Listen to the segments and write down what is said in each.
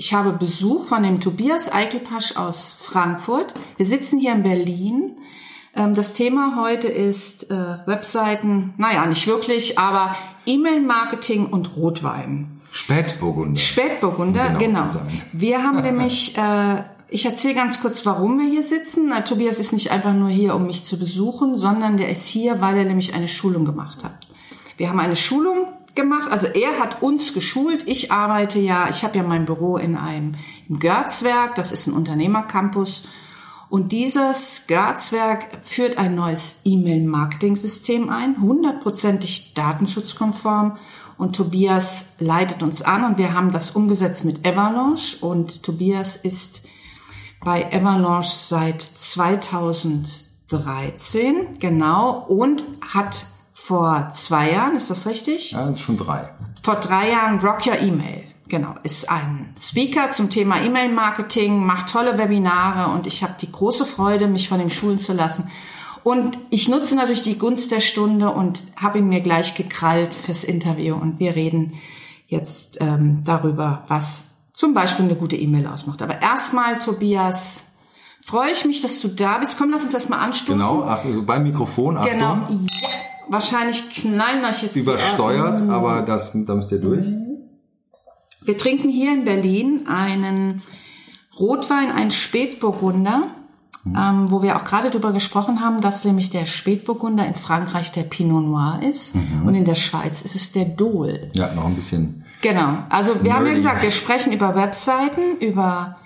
ich habe Besuch von dem Tobias Eichelpasch aus Frankfurt. Wir sitzen hier in Berlin. Ähm, das Thema heute ist äh, Webseiten, naja, nicht wirklich, aber E-Mail-Marketing und Rotwein. Spätburgunder. Spätburgunder, Um genau. genau. Wir haben nämlich, äh, ich erzähle ganz kurz, warum wir hier sitzen. Tobias ist nicht einfach nur hier, um mich zu besuchen, sondern der ist hier, weil er nämlich eine Schulung gemacht hat. Wir haben eine Schulung gemacht, also er hat uns geschult. Ich arbeite ja, ich habe ja mein Büro in einem im Görzwerk, das ist ein Unternehmercampus. Und dieses Görzwerk führt ein neues E-Mail-Marketing-System ein, hundertprozentig datenschutzkonform. Und Tobias leitet uns an und wir haben das umgesetzt mit Avalanche. Und Tobias ist bei Avalanche seit 2013, genau, und hat vor zwei Jahren, ist das richtig? Ja, schon drei. Vor drei Jahren Rock Your Email. Genau, ist ein Speaker zum Thema E-Mail-Marketing, macht tolle Webinare und ich habe die große Freude, mich von ihm schulen zu lassen. Und ich nutze natürlich die Gunst der Stunde und habe ihn mir gleich gekrallt fürs Interview. Und wir reden jetzt ähm, darüber, was zum Beispiel eine gute E-Mail ausmacht. Aber erstmal, Tobias, freue ich mich, dass du da bist. Komm, lass uns erstmal anstoßen. Genau, ach, beim Mikrofon, Achtung. Genau. Ja. Wahrscheinlich knallen euch jetzt die Übersteuert, Ohren. aber das, da müsst ihr durch. Wir trinken hier in Berlin einen Rotwein, einen Spätburgunder, ähm, wo wir auch gerade darüber gesprochen haben, dass nämlich der Spätburgunder in Frankreich der Pinot Noir ist und in der Schweiz ist es der Dol. Ja, noch ein bisschen. Genau. Also wir haben ja Nerdy. gesagt, wir sprechen über Webseiten, über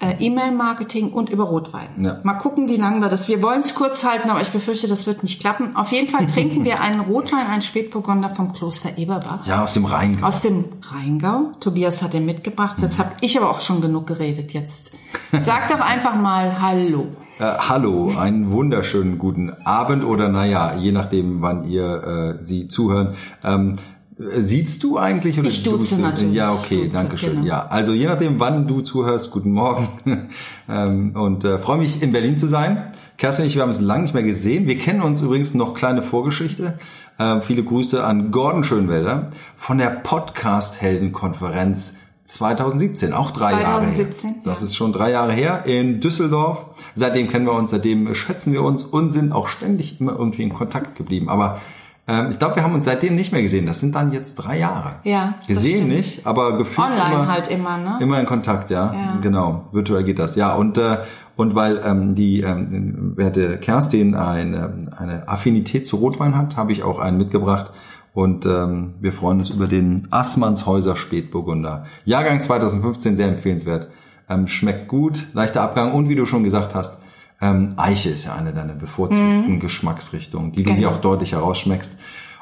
äh, E-Mail-Marketing und über Rotwein. Ja. Mal gucken, wie lange wir das. Wir wollen es kurz halten, aber ich befürchte, das wird nicht klappen. Auf jeden Fall trinken wir einen Rotwein, einen Spätburgunder vom Kloster Eberbach. Ja, aus dem Rheingau. Aus dem Rheingau. Tobias hat den mitgebracht. Jetzt habe ich aber auch schon genug geredet. Jetzt sag doch einfach mal Hallo. Äh, hallo, einen wunderschönen guten Abend oder naja, je nachdem, wann ihr äh, sie zuhören. Ähm, äh, Siehst du eigentlich? Oder Ich duze duzt du? natürlich. Ja, okay, duze, danke schön. genau. Ja, also je nachdem, wann du zuhörst, guten Morgen. ähm, und äh, freue mich, in Berlin zu sein. Kerstin und ich, wir haben uns lange nicht mehr gesehen. Wir kennen uns übrigens noch kleine Vorgeschichte. Ähm, viele Grüße an Gordon Schönwelder von der Podcast-Heldenkonferenz 2017, auch drei 2017, Jahre her. Das ja. ist schon drei Jahre her in Düsseldorf. Seitdem kennen wir uns, seitdem schätzen wir uns und sind auch ständig immer irgendwie in Kontakt geblieben. Aber ähm, ich glaube, wir haben uns seitdem nicht mehr gesehen. Das sind dann jetzt drei Jahre. Ja, Gesehen stimmt. nicht, aber gefühlt Online immer, halt immer, ne? Immer in Kontakt, ja. Ja. Genau, virtuell geht das. Ja, und äh, und weil ähm, die ähm, werte Kerstin eine, eine Affinität zu Rotwein hat, habe ich auch einen mitgebracht. Und ähm, wir freuen uns über den Assmannshäuser Spätburgunder. Jahrgang 2015, sehr empfehlenswert. Ähm, schmeckt gut, leichter Abgang und wie du schon gesagt hast, ähm, Eiche ist ja eine deiner bevorzugten Geschmacksrichtungen, die du Genau. auch deutlich herausschmeckst.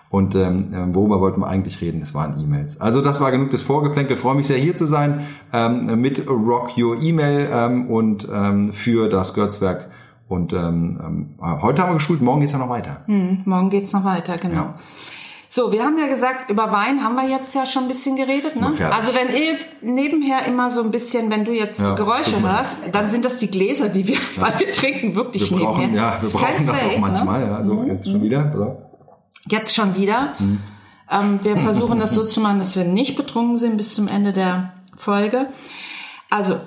Und ähm, ähm, worüber wollten wir eigentlich reden? Es waren E-Mails. Also das war genug des Vorgeplänkel. Freue mich sehr hier zu sein ähm, mit Rock Your E-Mail ähm, und ähm, für das Görzwerk. Und ähm, ähm, heute haben wir geschult, morgen geht's ja noch weiter. Hm, morgen geht's noch weiter, genau. Ja. So, wir haben ja gesagt, über Wein haben wir jetzt ja schon ein bisschen geredet. Ne? Also wenn ihr jetzt nebenher immer so ein bisschen, wenn du jetzt Ja, Geräusche hörst, dann sind das die Gläser, die wir, weil wir trinken wirklich Wir brauchen, nebenher. ja, wir kein brauchen das Fake, auch ne? manchmal. Ja, so jetzt schon wieder. Auf. Jetzt schon wieder. Ähm, wir versuchen das so zu machen, dass wir nicht betrunken sind bis zum Ende der Folge. Also,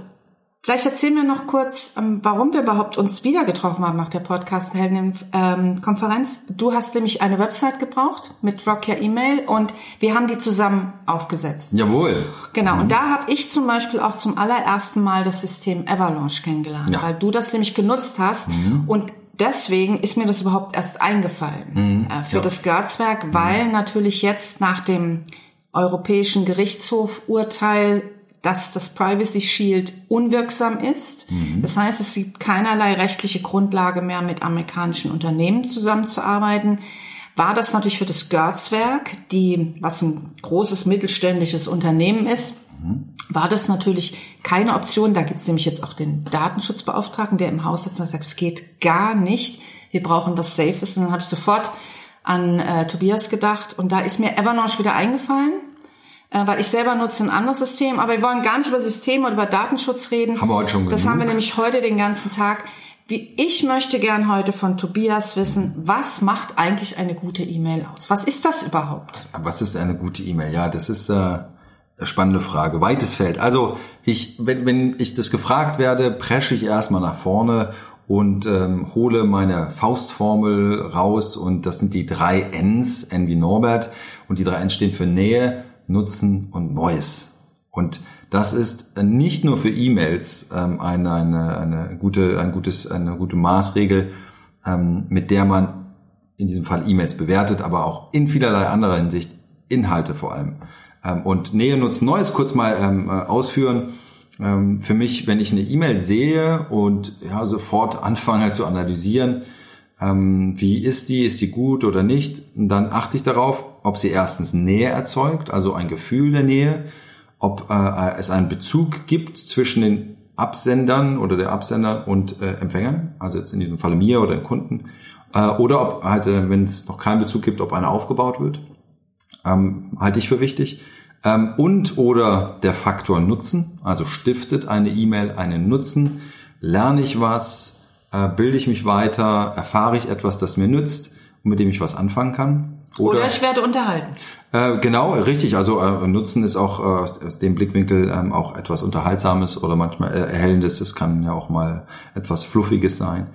vielleicht erzählen wir noch kurz, ähm, warum wir überhaupt uns wieder getroffen haben nach der Podcast-Helden-Konferenz. Du hast nämlich eine Website gebraucht mit Rock Your Email und wir haben die zusammen aufgesetzt. Jawohl. Genau, und da habe ich zum Beispiel auch zum allerersten Mal das System Avalanche kennengelernt, Ja. weil du das nämlich genutzt hast und deswegen ist mir das überhaupt erst eingefallen äh, für Ja. das Görzwerk, weil natürlich jetzt nach dem Europäischen Gerichtshof-Urteil dass das Privacy Shield unwirksam ist. Das heißt, es gibt keinerlei rechtliche Grundlage mehr, mit amerikanischen Unternehmen zusammenzuarbeiten. War das natürlich für das Görzwerk, die, was ein großes mittelständisches Unternehmen ist, war das natürlich keine Option. Da gibt es nämlich jetzt auch den Datenschutzbeauftragten, der im Haus sitzt und sagt, es geht gar nicht. Wir brauchen was Safes. Und dann habe ich sofort an äh, Tobias gedacht und da ist mir Avalanche wieder eingefallen weil ich selber nutze ein anderes System. Aber wir wollen gar nicht über Systeme oder über Datenschutz reden. Haben wir heute schon Das genug. haben wir nämlich heute den ganzen Tag. Wie, ich möchte gern heute von Tobias wissen, was macht eigentlich eine gute E-Mail aus? Was ist das überhaupt? Was ist eine gute E-Mail? Ja, das ist, äh, Spannende Frage, weites Feld. Also ich, wenn, wenn ich das gefragt werde, presche ich erstmal nach vorne und ähm, hole meine Faustformel raus und das sind die drei Ns, N wie Norbert und die drei Ns stehen für Nähe, Nutzen und Neues. Und das ist nicht nur für E-Mails ähm, eine, eine, eine, gute, ein gutes, eine gute Maßregel, ähm, mit der man in diesem Fall E-Mails bewertet, aber auch in vielerlei anderer Hinsicht Inhalte vor allem. Ähm, und Nähe nutzen Neues kurz mal ähm, äh, ausführen. Ähm, für mich, wenn ich eine E-Mail sehe und ja, sofort anfange zu analysieren, ähm, wie ist die, ist die gut oder nicht, dann achte ich darauf, ob sie erstens Nähe erzeugt, also ein Gefühl der Nähe, ob äh, es einen Bezug gibt zwischen den Absendern oder der Absender und äh, Empfängern, also jetzt in diesem Falle mir oder den Kunden, äh, oder ob halt, äh, wenn es noch keinen Bezug gibt, ob einer aufgebaut wird ähm, halte ich für wichtig. Ähm, und oder der Faktor Nutzen, also stiftet eine E-Mail einen Nutzen, lerne ich was, äh, bilde ich mich weiter, erfahre ich etwas, das mir nützt und mit dem ich was anfangen kann. Oder, oder ich werde unterhalten. Äh, genau, richtig. Also äh, Nutzen ist auch äh, aus, dem Blickwinkel ähm, auch etwas Unterhaltsames oder manchmal Erhellendes. Es kann ja auch mal etwas Fluffiges sein.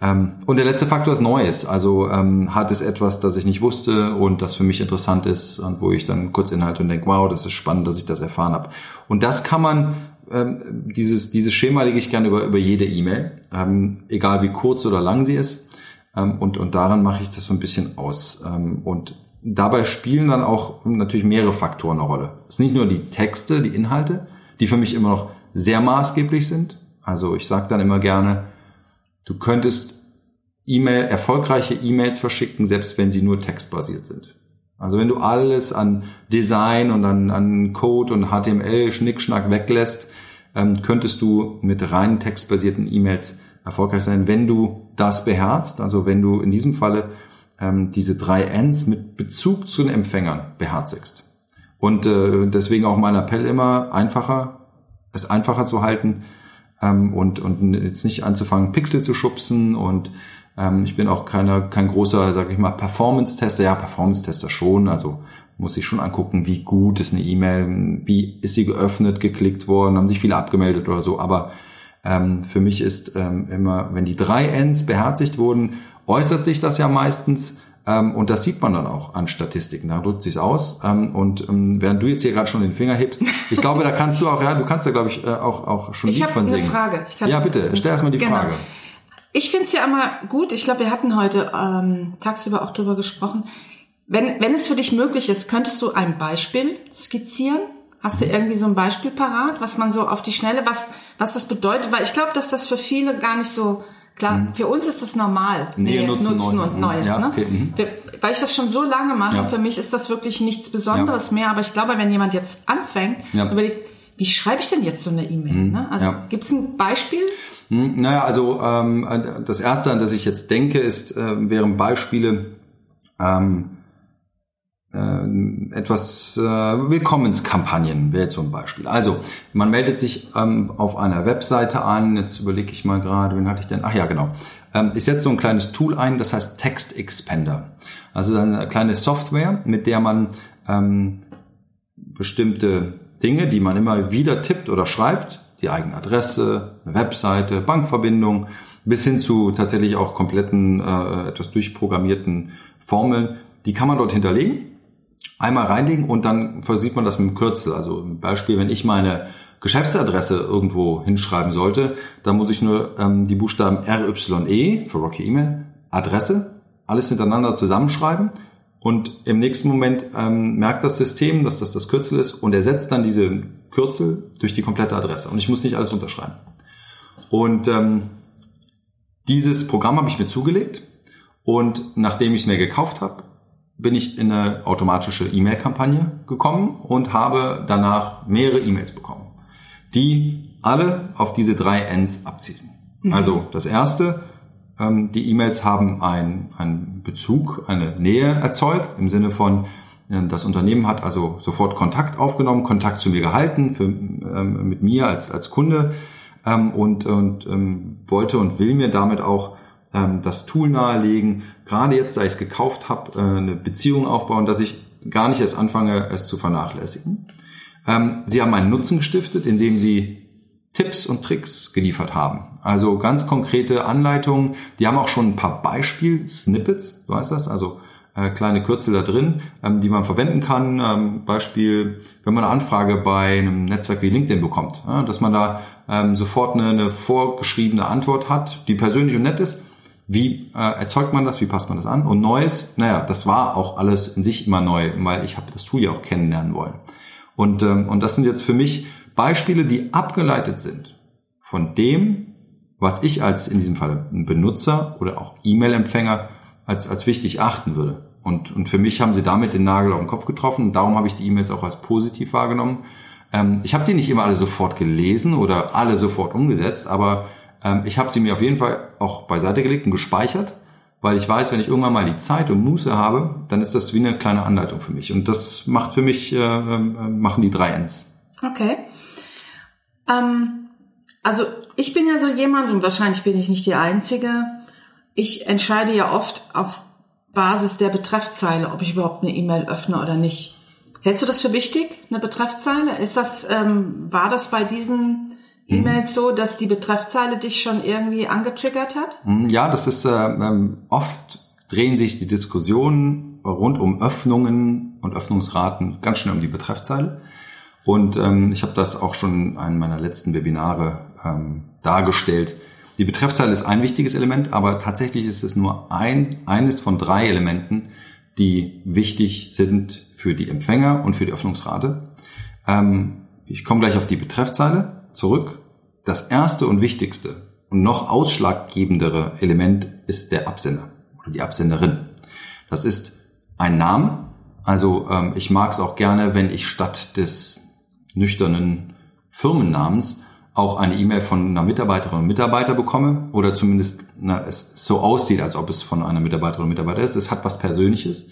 Ähm, und der letzte Faktor ist Neues. Also ähm, hat es etwas, das ich nicht wusste und das für mich interessant ist und wo ich dann kurz inhalte und denke, wow, das ist spannend, dass ich das erfahren habe. Und das kann man, ähm, dieses, dieses Schema lege ich gerne über, über jede E-Mail, ähm, egal wie kurz oder lang sie ist. Ähm, und, und daran mache ich das so ein bisschen aus. Ähm, und dabei spielen dann auch natürlich mehrere Faktoren eine Rolle. Es sind nicht nur die Texte, die Inhalte, die für mich immer noch sehr maßgeblich sind. Also ich sage dann immer gerne, Du könntest E-Mail, erfolgreiche E-Mails verschicken, selbst wenn sie nur textbasiert sind. Also wenn du alles an Design und an, an Code und HTML Schnickschnack weglässt, ähm, könntest du mit rein textbasierten E-Mails erfolgreich sein, wenn du das beherzt. Also wenn du in diesem Falle ähm, diese drei Ns mit Bezug zu den Empfängern beherzigst. Und äh, deswegen auch mein Appell immer einfacher, es einfacher zu halten, ähm, und, und jetzt nicht anzufangen, Pixel zu schubsen und ähm, ich bin auch keiner, kein großer, sag ich mal, Performance-Tester. Ja, Performance-Tester schon, also muss ich schon angucken, wie gut ist eine E-Mail, wie ist sie geöffnet, geklickt worden, haben sich viele abgemeldet oder so, aber ähm, für mich ist ähm, immer, wenn die drei Ns beherzigt wurden, äußert sich das ja meistens ähm, und das sieht man dann auch an Statistiken. Da drückt sich's aus. Ähm, und ähm, während du jetzt hier gerade schon den Finger hebst, ich glaube, da kannst du auch, ja, du kannst ja, glaube ich, äh, auch, auch schon ich Lied von singen. Ich habe eine Frage. ja, bitte, stell erstmal die genau. Frage. Ich finde es ja immer gut, ich glaube, wir hatten heute ähm, tagsüber auch drüber gesprochen. Wenn, wenn es für dich möglich ist, könntest du ein Beispiel skizzieren? Hast du irgendwie so ein Beispiel parat, was man so auf die Schnelle, was, was das bedeutet? Weil ich glaube, dass das für viele gar nicht so Klar, mhm. für uns ist das normal. Nähe, Nutzen, Nutzen und Neues. Ja, ne? okay. mhm. Weil ich das schon so lange mache, ja. für mich ist das wirklich nichts Besonderes ja. mehr. Aber ich glaube, wenn jemand jetzt anfängt, überlegt, wie schreibe ich denn jetzt so eine E-Mail? Mhm. Ne? Also ja. gibt es ein Beispiel? Mhm. Naja, also ähm, das Erste, an das ich jetzt denke, ist, äh, wären Beispiele, ähm, äh, etwas äh, Willkommenskampagnen wäre ein Beispiel. Also man meldet sich ähm, auf einer Webseite an. Jetzt überlege ich mal gerade, wen hatte ich denn? Ach ja, genau. Ähm, ich setze so ein kleines Tool ein, das heißt Text Expander. Also eine kleine Software, mit der man ähm, bestimmte Dinge, die man immer wieder tippt oder schreibt, die eigene Adresse, eine Webseite, Bankverbindung, bis hin zu tatsächlich auch kompletten, äh, etwas durchprogrammierten Formeln, die kann man dort hinterlegen einmal reinlegen und dann versieht man das mit dem Kürzel. Also ein Beispiel, wenn ich meine Geschäftsadresse irgendwo hinschreiben sollte, dann muss ich nur ähm, die Buchstaben RYE für Rocky E-Mail, Adresse, alles hintereinander zusammenschreiben und im nächsten Moment ähm, merkt das System, dass das das Kürzel ist und ersetzt dann diese Kürzel durch die komplette Adresse und ich muss nicht alles unterschreiben. Und ähm, dieses Programm habe ich mir zugelegt und nachdem ich es mir gekauft habe, bin ich in eine automatische E-Mail-Kampagne gekommen und habe danach mehrere E-Mails bekommen, die alle auf diese drei Ns abzielen. Mhm. Also das erste, ähm, die E-Mails haben einen Bezug, eine Nähe erzeugt im Sinne von, äh, das Unternehmen hat also sofort Kontakt aufgenommen, Kontakt zu mir gehalten, für, ähm, mit mir als, als Kunde ähm, und, und ähm, wollte und will mir damit auch ähm, das Tool nahelegen, gerade jetzt, da ich es gekauft habe, äh, eine Beziehung aufbauen, dass ich gar nicht erst anfange, es zu vernachlässigen. Ähm, sie haben einen Nutzen gestiftet, indem sie Tipps und Tricks geliefert haben. Also ganz konkrete Anleitungen. Die haben auch schon ein paar Beispiel-Snippets, du weißt das, also äh, kleine Kürzel da drin, ähm, die man verwenden kann. Ähm, Beispiel, wenn man eine Anfrage bei einem Netzwerk wie LinkedIn bekommt, ja, dass man da ähm, sofort eine, eine vorgeschriebene Antwort hat, die persönlich und nett ist. Wie äh, erzeugt man das? Wie passt man das an? Und Neues, naja, das war auch alles in sich immer neu, weil ich habe das Tool ja auch kennenlernen wollen. Und, ähm, und das sind jetzt für mich Beispiele, die abgeleitet sind von dem, was ich als in diesem Fall Benutzer oder auch E-Mail-Empfänger als, als wichtig achten würde. Und, und für mich haben sie damit den Nagel auf den Kopf getroffen. Und darum habe ich die E-Mails auch als positiv wahrgenommen. Ähm, ich habe die nicht immer alle sofort gelesen oder alle sofort umgesetzt, aber ähm, ich habe sie mir auf jeden Fall auch beiseite gelegt und gespeichert, weil ich weiß, wenn ich irgendwann mal die Zeit und Muße habe, dann ist das wie eine kleine Anleitung für mich. Und das macht für mich, äh, äh, machen die drei Ns. Okay. Ähm, also ich bin ja so jemand, und wahrscheinlich bin ich nicht die Einzige, ich entscheide ja oft auf Basis der Betreffzeile, ob ich überhaupt eine E-Mail öffne oder nicht. Hältst du das für wichtig, eine Betreffzeile? Ist das, ähm, war das bei diesen E-Mails so, dass die Betreffzeile dich schon irgendwie angetriggert hat? Hm, ja, das ist äh, ähm, oft drehen sich die Diskussionen rund um Öffnungen und Öffnungsraten ganz schnell um die Betreffzeile. Und ähm, ich habe das auch schon in einem meiner letzten Webinare ähm, dargestellt. Die Betreffzeile ist ein wichtiges Element, aber tatsächlich ist es nur ein, eines von drei Elementen, die wichtig sind für die Empfänger und für die Öffnungsrate. Ähm, ich komme gleich auf die Betreffzeile zurück. Das erste und wichtigste und noch ausschlaggebendere Element ist der Absender oder die Absenderin. Das ist ein Name. Also ähm, ich mag es auch gerne, wenn ich statt des nüchternen Firmennamens auch eine E-Mail von einer Mitarbeiterin oder Mitarbeiter bekomme oder zumindest na, es so aussieht, als ob es von einer Mitarbeiterin oder Mitarbeiter ist. Es hat was Persönliches.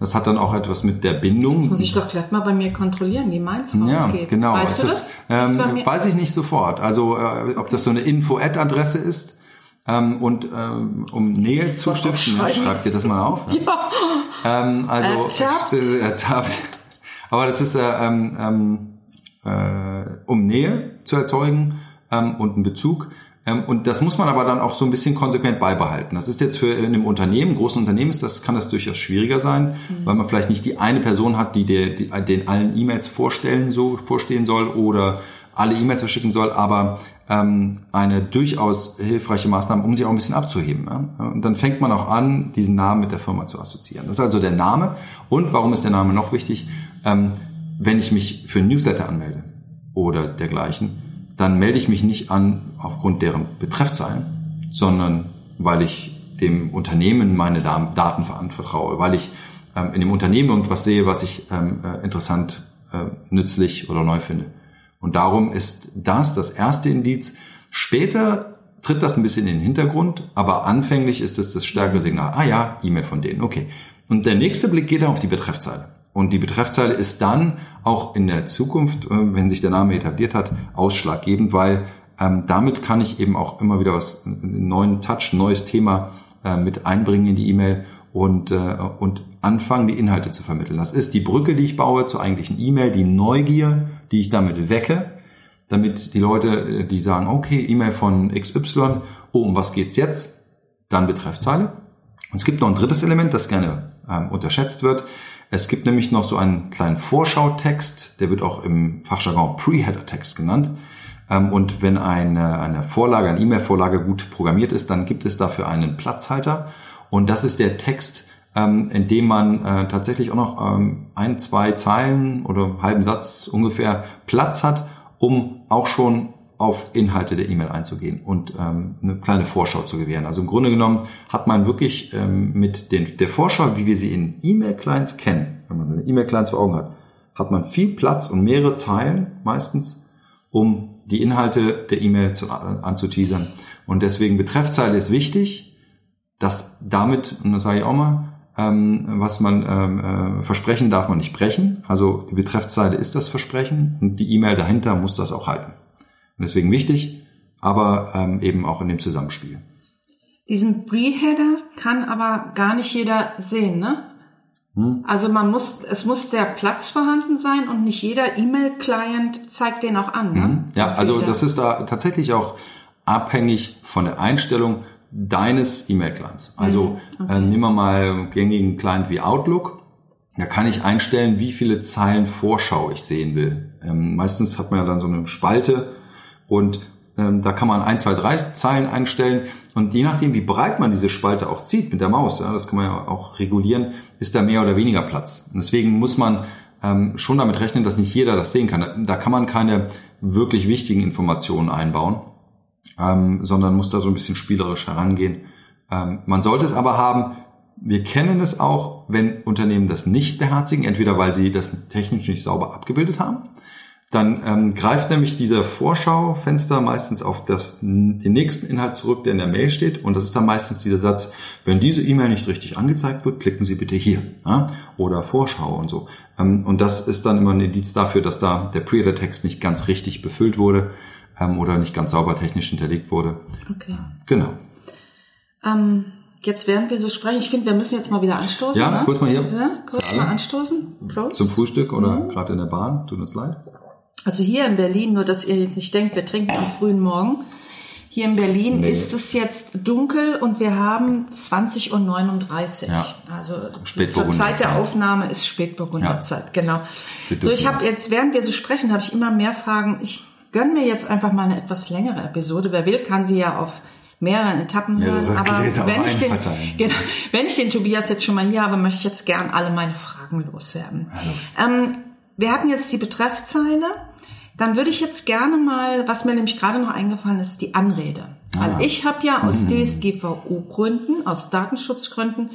Das hat dann auch etwas mit der Bindung. Das muss ich doch gleich mal bei mir kontrollieren, wie meins rausgeht. Ja, genau. Weißt es du ist, das? Ähm, weiß ich nicht sofort. Also äh, ob das so eine Info-Ad-Adresse ist ähm, und ähm, um Nähe zu stiften, ja, schreibt dir das mal auf. Ja. Ähm, also ertappt. Äh, ertappt. Aber das ist äh, ähm, ähm, äh, um Nähe zu erzeugen ähm, und einen Bezug. Ähm, und das muss man aber dann auch so ein bisschen konsequent beibehalten. Das ist jetzt für in einem Unternehmen, großen Unternehmen ist das, kann das durchaus schwieriger sein, mhm. weil man vielleicht nicht die eine Person hat, die, der, die den allen E-Mails vorstellen, so vorstehen soll oder alle E-Mails verschicken soll, aber ähm, eine durchaus hilfreiche Maßnahme, um sie auch ein bisschen abzuheben. Ja? Und dann fängt man auch an, diesen Namen mit der Firma zu assoziieren. Das ist also der Name. Und warum ist der Name noch wichtig? Ähm, wenn ich mich für ein Newsletter anmelde oder dergleichen, dann melde ich mich nicht an aufgrund deren Betreffzeilen, sondern weil ich dem Unternehmen meine Daten vertraue, weil ich ähm, in dem Unternehmen irgendwas sehe, was ich ähm, äh, interessant, äh, nützlich oder neu finde. Und darum ist das das erste Indiz. Später tritt das ein bisschen in den Hintergrund, aber anfänglich ist es das stärkere Signal. Ah ja, E-Mail von denen, okay. Und der nächste Blick geht dann auf die Betreffzeile. Und die Betreffzeile ist dann auch in der Zukunft, äh, wenn sich der Name etabliert hat, ausschlaggebend, weil ähm, damit kann ich eben auch immer wieder was, einen neuen Touch, neues Thema äh, mit einbringen in die E-Mail und, äh, und anfangen, die Inhalte zu vermitteln. Das ist die Brücke, die ich baue zur eigentlichen E-Mail, die Neugier, die ich damit wecke, damit die Leute, äh, die sagen, okay, E-Mail von XY, oh, um was geht's jetzt? Dann Betreffzeile. Und es gibt noch ein drittes Element, das gerne ähm, unterschätzt wird. Es gibt nämlich noch so einen kleinen Vorschautext, der wird auch im Fachjargon Pre-Header-Text genannt. Ähm, und wenn eine, eine Vorlage, eine E-Mail-Vorlage gut programmiert ist, dann gibt es dafür einen Platzhalter. Und das ist der Text, ähm, in dem man äh, tatsächlich auch noch ähm, ein, zwei Zeilen oder halben Satz ungefähr Platz hat, um auch schon auf Inhalte der E-Mail einzugehen und ähm, eine kleine Vorschau zu gewähren. Also im Grunde genommen hat man wirklich ähm, mit den, der Vorschau, wie wir sie in E-Mail-Clients kennen, wenn man seine E-Mail-Clients vor Augen hat, hat man viel Platz und mehrere Zeilen meistens, um die Inhalte der E-Mail zu, anzuteasern. Und deswegen Betreffzeile ist wichtig, dass damit, und das sage ich auch mal, ähm, was man ähm, äh, versprechen darf man nicht brechen. Also die Betreffzeile ist das Versprechen und die E-Mail dahinter muss das auch halten. Deswegen wichtig, aber ähm, eben auch in dem Zusammenspiel. Diesen Pre-Header kann aber gar nicht jeder sehen, ne? Hm? Also man muss, es muss der Platz vorhanden sein und nicht jeder E-Mail-Client zeigt den auch an. Ne? Mhm. Ja, also das ist da tatsächlich auch abhängig von der Einstellung deines E-Mail-Clients. Also mhm. okay. äh, nehmen wir mal einen gängigen Client wie Outlook. Da kann ich einstellen, wie viele Zeilen Vorschau ich sehen will. Ähm, meistens hat man ja dann so eine Spalte und ähm, da kann man ein, zwei, drei Zeilen einstellen. Und je nachdem, wie breit man diese Spalte auch zieht mit der Maus, ja, das kann man ja auch regulieren, ist da mehr oder weniger Platz. Und deswegen muss man ähm, schon damit rechnen, dass nicht jeder das sehen kann. Da kann man keine wirklich wichtigen Informationen einbauen, ähm, sondern muss da so ein bisschen spielerisch herangehen. Ähm, man sollte es aber haben, wir kennen es auch, wenn Unternehmen das nicht beherzigen, entweder weil sie das technisch nicht sauber abgebildet haben dann ähm, greift nämlich dieser Vorschaufenster meistens auf das, den nächsten Inhalt zurück, der in der Mail steht. Und das ist dann meistens dieser Satz, wenn diese E-Mail nicht richtig angezeigt wird, klicken Sie bitte hier. Ja? Oder Vorschau und so. Ähm, und das ist dann immer ein Indiz dafür, dass da der Pre-Text nicht ganz richtig befüllt wurde ähm, oder nicht ganz sauber technisch hinterlegt wurde. Okay. Genau. Ähm, jetzt während wir so sprechen, ich finde, wir müssen jetzt mal wieder anstoßen. Ja, ne? kurz mal hier. Ja, kurz mal anstoßen. Prost. Zum Frühstück oder mhm. gerade in der Bahn. Tut uns leid. Also hier in Berlin, nur dass ihr jetzt nicht denkt, wir trinken am frühen Morgen. Hier in Berlin nee. ist es jetzt dunkel und wir haben 20.39 Uhr. Ja. Also zur Zeit der Aufnahme ist Spätburgunderzeit, ja. genau. So, ich habe jetzt, während wir so sprechen, habe ich immer mehr Fragen. Ich gönne mir jetzt einfach mal eine etwas längere Episode. Wer will, kann sie ja auf mehreren Etappen hören. Mehrere Aber Gläser wenn ich, den, genau, wenn ich den Tobias jetzt schon mal hier habe, möchte ich jetzt gern alle meine Fragen loswerden. Ähm, wir hatten jetzt die Betreffzeile dann würde ich jetzt gerne mal, was mir nämlich gerade noch eingefallen ist, die Anrede. Ah. Weil ich habe ja aus mhm. DSGVO-Gründen, aus Datenschutzgründen,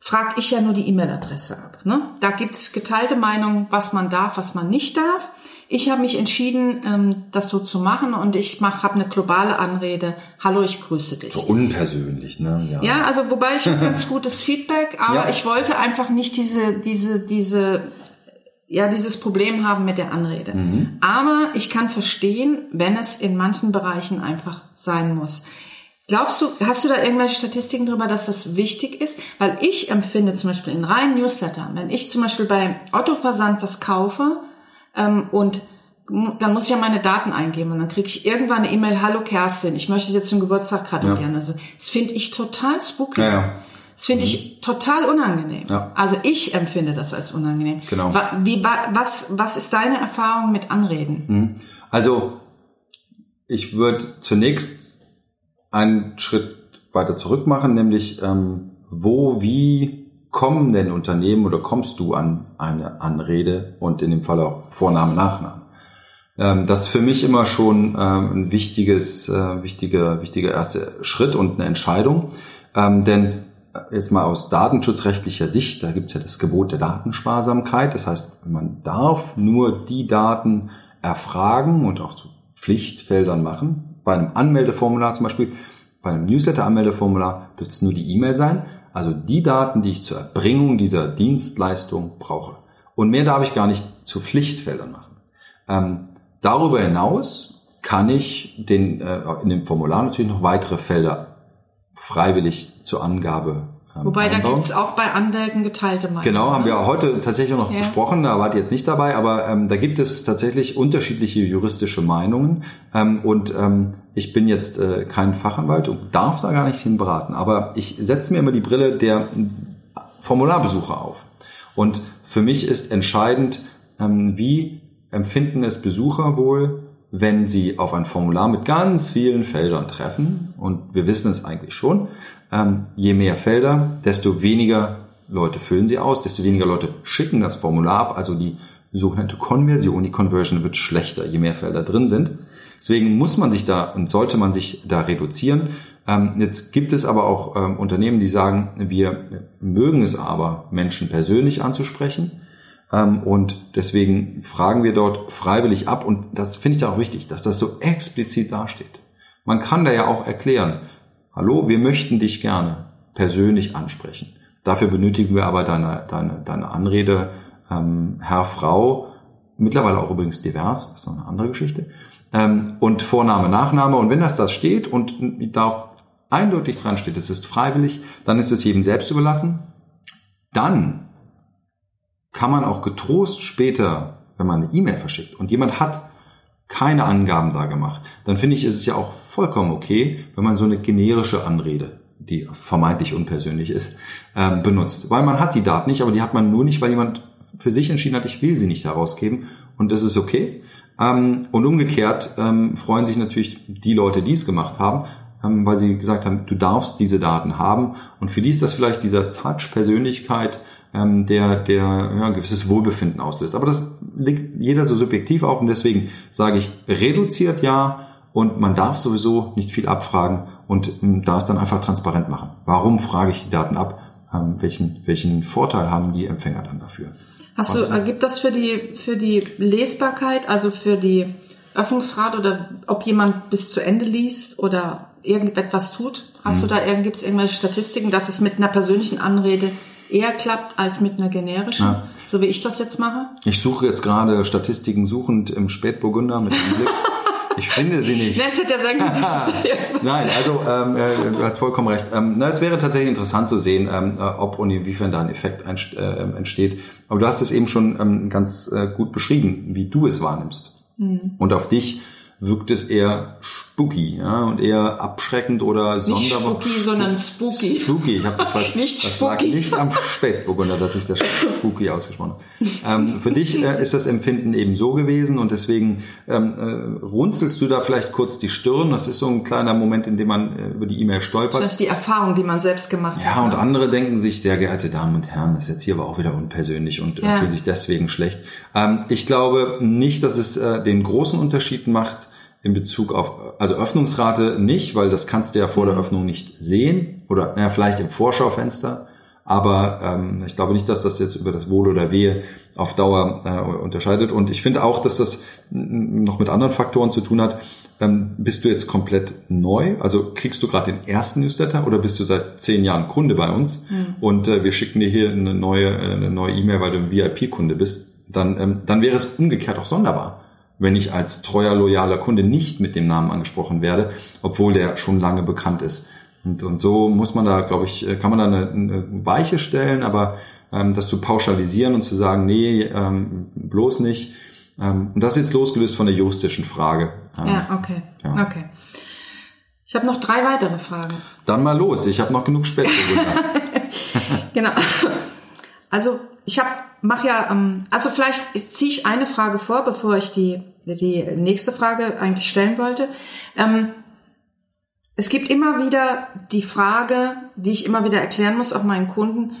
frage ich ja nur die E-Mail-Adresse ab. Ne? Da gibt es geteilte Meinungen, was man darf, was man nicht darf. Ich habe mich entschieden, ähm, das so zu machen und ich mach, habe eine globale Anrede. Hallo, ich grüße dich. So unpersönlich, ne? Ja, ja also wobei ich ganz gutes Feedback, aber ja. ich wollte einfach nicht diese diese diese ja dieses Problem haben mit der Anrede. Mhm. Aber ich kann verstehen, wenn es in manchen Bereichen einfach sein muss. Glaubst du, hast du da irgendwelche Statistiken darüber, dass das wichtig ist? Weil ich empfinde zum Beispiel in reinen Newsletter, wenn ich zum Beispiel bei Otto-Versand was kaufe ähm, und dann muss ich ja meine Daten eingeben und dann kriege ich irgendwann eine E-Mail, hallo Kerstin, ich möchte dir zum Geburtstag gratulieren. Ja. Also das finde ich total spooky. Ja, ja. Das finde ich mhm. total unangenehm. Ja. Also ich empfinde das als unangenehm. Genau. Wie, was, was ist deine Erfahrung mit Anreden? Mhm. Also ich würde zunächst einen Schritt weiter zurück machen, nämlich ähm, wo, wie kommen denn Unternehmen oder kommst du an eine Anrede und in dem Fall auch Vornamen, Nachnamen? Ähm, das ist für mich immer schon ähm, ein wichtiges, äh, wichtiger, wichtiger erster Schritt und eine Entscheidung. Ähm, denn jetzt mal aus datenschutzrechtlicher Sicht, da gibt es ja das Gebot der Datensparsamkeit. Das heißt, man darf nur die Daten erfragen und auch zu Pflichtfeldern machen. Bei einem Anmeldeformular zum Beispiel, bei einem Newsletter-Anmeldeformular wird es nur die E-Mail sein. Also die Daten, die ich zur Erbringung dieser Dienstleistung brauche. Und mehr darf ich gar nicht zu Pflichtfeldern machen. Ähm, darüber hinaus kann ich den, äh, in dem Formular natürlich noch weitere Felder freiwillig zur Angabe ähm, Wobei, einbauen. da gibt's auch bei Anwälten geteilte Meinungen. Genau, haben wir heute tatsächlich noch ja. besprochen, da wart ihr jetzt nicht dabei, aber ähm, da gibt es tatsächlich unterschiedliche juristische Meinungen ähm, und ähm, ich bin jetzt äh, kein Fachanwalt und darf da gar nicht hin beraten, aber ich setze mir immer die Brille der Formularbesucher auf. Und für mich ist entscheidend, ähm, wie empfinden es Besucher wohl, wenn Sie auf ein Formular mit ganz vielen Feldern treffen, und wir wissen es eigentlich schon, ähm, je mehr Felder, desto weniger Leute füllen sie aus, desto weniger Leute schicken das Formular ab, also die sogenannte Konversion, die Conversion wird schlechter, je mehr Felder drin sind. Deswegen muss man sich da und sollte man sich da reduzieren. Ähm, jetzt gibt es aber auch ähm, Unternehmen, die sagen, wir mögen es aber, Menschen persönlich anzusprechen. Ähm, und deswegen fragen wir dort freiwillig ab. Und das finde ich da auch wichtig, dass das so explizit dasteht. Man kann da ja auch erklären, hallo, wir möchten dich gerne persönlich ansprechen. Dafür benötigen wir aber deine, deine, deine Anrede, ähm, Herr, Frau, mittlerweile auch übrigens divers, das ist noch eine andere Geschichte, ähm, und Vorname, Nachname. Und wenn das da steht und da auch eindeutig dran steht, es ist freiwillig, dann ist es jedem selbst überlassen. Dann kann man auch getrost später, wenn man eine E-Mail verschickt und jemand hat keine Angaben da gemacht, dann finde ich, ist es ja auch vollkommen okay, wenn man so eine generische Anrede, die vermeintlich unpersönlich ist, ähm, benutzt. Weil man hat die Daten nicht, aber die hat man nur nicht, weil jemand für sich entschieden hat, ich will sie nicht herausgeben und das ist okay. Ähm, und umgekehrt ähm, freuen sich natürlich die Leute, die es gemacht haben, ähm, weil sie gesagt haben, du darfst diese Daten haben. Und für die ist das vielleicht dieser Touch Persönlichkeit, ähm, der, der ja, ein gewisses Wohlbefinden auslöst. Aber das liegt jeder so subjektiv auf und deswegen sage ich, reduziert ja und man darf sowieso nicht viel abfragen und ähm, da es dann einfach transparent machen. Warum frage ich die Daten ab? Ähm, welchen, welchen Vorteil haben die Empfänger dann dafür? Hast du, ergibt das für die, für die Lesbarkeit, also für die Öffnungsrate oder ob jemand bis zu Ende liest oder irgendetwas tut? Hast hm. du da, gibt es irgendwelche Statistiken, dass es mit einer persönlichen Anrede eher klappt als mit einer generischen, ja. so wie ich das jetzt mache? Ich suche jetzt gerade Statistiken suchend im Spätburgunder mit dem Blick. Ich finde sie nicht. Nein, wird ja sagen, das Nein, also ähm, äh, du hast vollkommen recht. Ähm, na, es wäre tatsächlich interessant zu sehen, ähm, äh, ob und inwiefern da ein Effekt äh, entsteht. Aber du hast es eben schon ähm, ganz äh, gut beschrieben, wie du es wahrnimmst. Mhm. Und auf dich wirkt es eher spooky ja, und eher abschreckend oder sonderbar. Nicht spooky, sondern spooky. Spooky, ich habe das falsch. nicht das spooky. lag nicht am Spätburgunder, dass ich das spooky ausgesprochen habe. Ähm, für dich äh, ist das Empfinden eben so gewesen und deswegen ähm, äh, runzelst du da vielleicht kurz die Stirn. Das ist so ein kleiner Moment, in dem man äh, über die E-Mail stolpert. Vielleicht die Erfahrung, die man selbst gemacht ja, hat. Ja, und ne? andere denken sich, sehr geehrte Damen und Herren, das ist jetzt hier aber auch wieder unpersönlich und äh, ja. fühlen sich deswegen schlecht. Ähm, ich glaube nicht, dass es äh, den großen Unterschied macht, in Bezug auf, also Öffnungsrate nicht, weil das kannst du ja vor der mhm. Öffnung nicht sehen oder naja, vielleicht im Vorschaufenster, aber ähm, ich glaube nicht, dass das jetzt über das Wohl oder Wehe auf Dauer äh, unterscheidet. Und ich finde auch, dass das noch mit anderen Faktoren zu tun hat. Ähm, bist du jetzt komplett neu? Also kriegst du gerade den ersten Newsletter oder bist du seit zehn Jahren Kunde bei uns mhm. und äh, wir schicken dir hier eine neue eine neue E-Mail, weil du ein VIP-Kunde bist? Dann ähm, dann wäre es umgekehrt auch sonderbar wenn ich als treuer, loyaler Kunde nicht mit dem Namen angesprochen werde, obwohl der schon lange bekannt ist. Und, und so muss man da, glaube ich, äh, kann man da eine, eine Weiche stellen, aber ähm, das zu pauschalisieren und zu sagen, nee, ähm, bloß nicht. Ähm, und das ist jetzt losgelöst von der juristischen Frage. Ähm, ja, okay. Ja. okay. Ich habe noch drei weitere Fragen. Dann mal los. Ich habe noch genug Spätzle. genau. Also ich habe mach ja, ähm, also vielleicht ziehe ich eine Frage vor, bevor ich die die nächste Frage eigentlich stellen wollte. Ähm, es gibt immer wieder die Frage, die ich immer wieder erklären muss, auch meinen Kunden,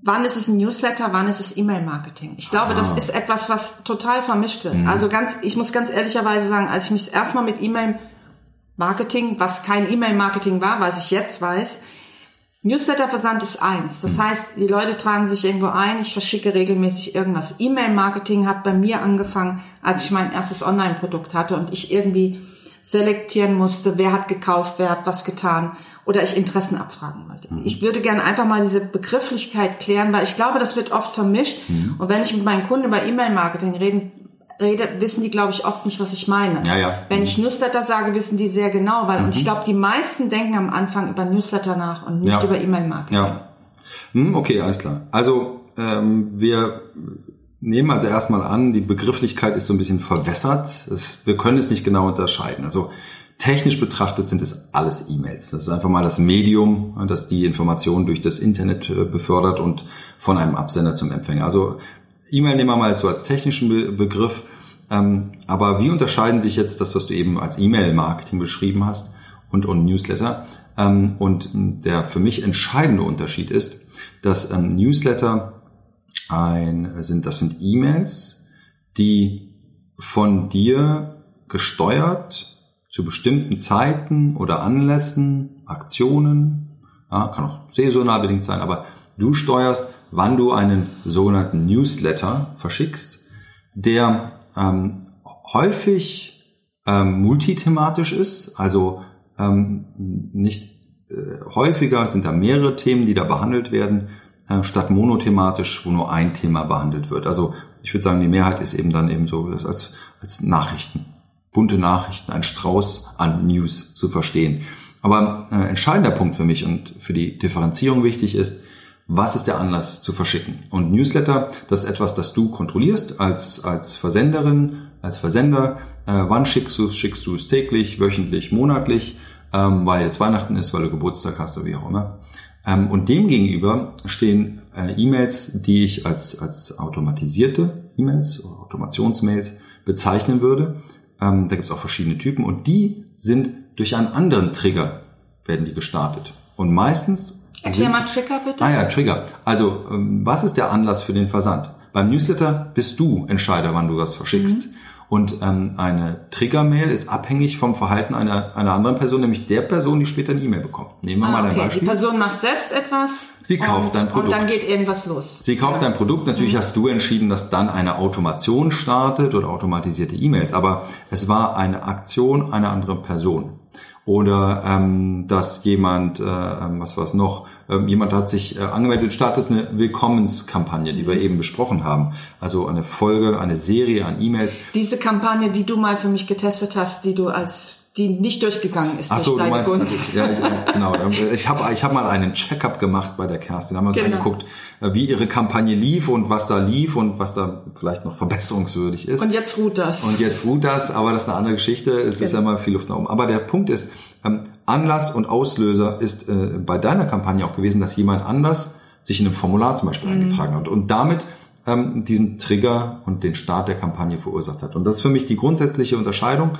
wann ist es ein Newsletter, wann ist es E-Mail-Marketing? Ich glaube, ah. das ist etwas, was total vermischt wird. Mhm. Also ganz, ich muss ganz ehrlicherweise sagen, als ich mich erstmal mit E-Mail-Marketing, was kein E-Mail-Marketing war, was ich jetzt weiß, Newsletter-Versand ist eins. Das mhm. heißt, die Leute tragen sich irgendwo ein, ich verschicke regelmäßig irgendwas. E-Mail-Marketing hat bei mir angefangen, als ich mein erstes Online-Produkt hatte und ich irgendwie selektieren musste, wer hat gekauft, wer hat was getan oder ich Interessen abfragen wollte. Mhm. Ich würde gerne einfach mal diese Begrifflichkeit klären, weil ich glaube, das wird oft vermischt. Mhm. Und wenn ich mit meinen Kunden über E-Mail-Marketing reden rede, wissen die, glaube ich, oft nicht, was ich meine. Ja, ja. Wenn ich Newsletter sage, wissen die sehr genau, weil mhm. und ich mhm. glaube, die meisten denken am Anfang über Newsletter nach und nicht ja. über E-Mail-Marketing. Ja. Hm, okay, alles klar. Also ähm, wir nehmen also erstmal an, die Begrifflichkeit ist so ein bisschen verwässert. Es, wir können es nicht genau unterscheiden. Also technisch betrachtet sind es alles E-Mails. Das ist einfach mal das Medium, das die Information durch das Internet äh, befördert und von einem Absender zum Empfänger. Also E-Mail nehmen wir mal so als technischen Be Begriff. Ähm, aber wie unterscheiden sich jetzt das, was du eben als E-Mail-Marketing beschrieben hast und, und Newsletter? Ähm, und der für mich entscheidende Unterschied ist, dass ähm, Newsletter ein, sind, das sind E-Mails, die von dir gesteuert zu bestimmten Zeiten oder Anlässen, Aktionen, ja, kann auch saisonal bedingt sein, aber du steuerst wann du einen sogenannten Newsletter verschickst, der ähm, häufig ähm, multithematisch ist, also ähm, nicht äh, häufiger sind da mehrere Themen, die da behandelt werden, äh, statt monothematisch, wo nur ein Thema behandelt wird. Also ich würde sagen, die Mehrheit ist eben dann eben so das als, als Nachrichten, bunte Nachrichten, ein Strauß an News zu verstehen. Aber äh, entscheidender Punkt für mich und für die Differenzierung wichtig ist, was ist der Anlass zu verschicken. Und Newsletter, das ist etwas, das du kontrollierst als, als Versenderin, als Versender. Äh, wann schickst du es? Schickst du es täglich, wöchentlich, monatlich, ähm, weil jetzt Weihnachten ist, weil du Geburtstag hast oder wie auch immer. Ähm, und dem gegenüber stehen äh, E-Mails, die ich als, als automatisierte E-Mails oder Automationsmails bezeichnen würde. Ähm, da gibt es auch verschiedene Typen und die sind durch einen anderen Trigger werden die gestartet. Und meistens. Erklär mal Trigger bitte. Ah ja, Trigger. Also, ähm, was ist der Anlass für den Versand? Beim Newsletter bist du Entscheider, wann du was verschickst. Mhm. Und ähm, eine Trigger-Mail ist abhängig vom Verhalten einer, einer anderen Person, nämlich der Person, die später eine E-Mail bekommt. Nehmen wir ah, mal ein okay. Beispiel. Die Person macht selbst etwas. Sie kauft dein Produkt. Und dann geht irgendwas los. Sie kauft ja. dein Produkt. Natürlich mhm. hast du entschieden, dass dann eine Automation startet oder automatisierte E-Mails. Aber es war eine Aktion einer anderen Person oder ähm, dass jemand, äh, ähm, was war es noch, ähm, jemand hat sich äh, angemeldet, startet eine Willkommenskampagne, die wir eben besprochen haben. Also eine Folge, eine Serie an E-Mails. Diese Kampagne, die du mal für mich getestet hast, die du als die nicht durchgegangen ist Ach so, durch deine du meinst, Gunst. Also, ja, ich, genau. Ich habe ich hab mal einen Check-up gemacht bei der Kerstin. Da haben wir uns genau. angeguckt, äh, wie ihre Kampagne lief und was da lief und was da vielleicht noch verbesserungswürdig ist. Und jetzt ruht das. Und jetzt ruht das, aber das ist eine andere Geschichte. Es genau. ist ja immer viel Luft nach oben. Aber der Punkt ist, ähm, Anlass und Auslöser ist äh, bei deiner Kampagne auch gewesen, dass jemand anders sich in einem Formular zum Beispiel mhm. eingetragen hat und damit ähm, diesen Trigger und den Start der Kampagne verursacht hat. Und das ist für mich die grundsätzliche Unterscheidung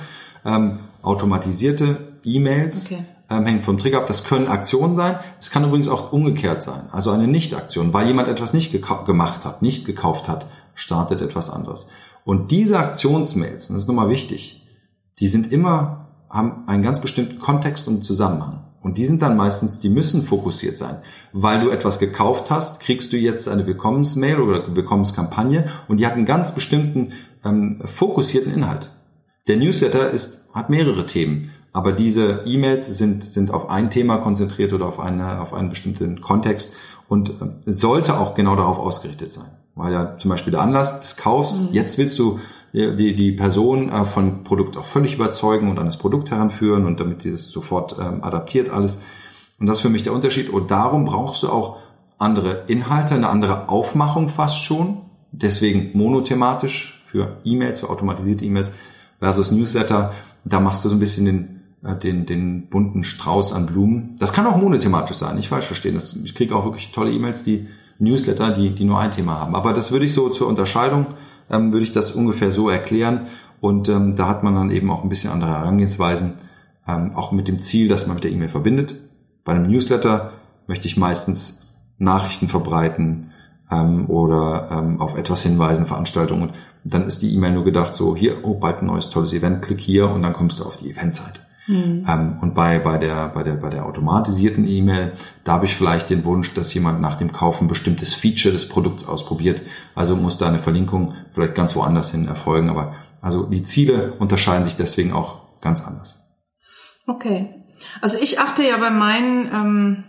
ähm, automatisierte E-Mails okay. ähm, hängen vom Trigger ab. Das können Aktionen sein. Es kann übrigens auch umgekehrt sein. Also eine Nicht-Aktion, weil jemand etwas nicht gemacht hat, nicht gekauft hat, startet etwas anderes. Und diese Aktionsmails, und das ist nochmal wichtig, die sind immer, haben einen ganz bestimmten Kontext und Zusammenhang. Und die sind dann meistens, die müssen fokussiert sein. Weil du etwas gekauft hast, kriegst du jetzt eine Willkommensmail oder Willkommenskampagne und die hat einen ganz bestimmten ähm, fokussierten Inhalt. Der Newsletter ist, hat mehrere Themen, aber diese E-Mails sind, sind auf ein Thema konzentriert oder auf, eine, auf einen bestimmten Kontext und äh, sollte auch genau darauf ausgerichtet sein. Weil ja zum Beispiel der Anlass des Kaufs, mhm. jetzt willst du die, die Person äh, von Produkt auch völlig überzeugen und an das Produkt heranführen und damit sie das sofort ähm, adaptiert alles. Und das ist für mich der Unterschied. Und darum brauchst du auch andere Inhalte, eine andere Aufmachung fast schon. Deswegen monothematisch für E-Mails, für automatisierte E-Mails versus Newsletter. Da machst du so ein bisschen den, äh, den, den bunten Strauß an Blumen. Das kann auch monothematisch sein, nicht falsch verstehen. Das, ich kriege auch wirklich tolle E-Mails, die Newsletter, die, die nur ein Thema haben. Aber das würde ich so zur Unterscheidung, ähm, würde ich das ungefähr so erklären. Und ähm, da hat man dann eben auch ein bisschen andere Herangehensweisen, ähm, auch mit dem Ziel, dass man mit der E-Mail verbindet. Bei einem Newsletter möchte ich meistens Nachrichten verbreiten ähm, oder ähm, auf etwas hinweisen, Veranstaltungen dann ist die E-Mail nur gedacht, so hier, oh, bald ein neues tolles Event, klick hier und dann kommst du auf die Eventseite. Mhm. Ähm, und bei, bei, der, bei, der, bei der automatisierten E-Mail, da habe ich vielleicht den Wunsch, dass jemand nach dem Kaufen ein bestimmtes Feature des Produkts ausprobiert. Also muss da eine Verlinkung vielleicht ganz woanders hin erfolgen. Aber also die Ziele unterscheiden sich deswegen auch ganz anders. Okay. Also ich achte ja bei meinen ähm,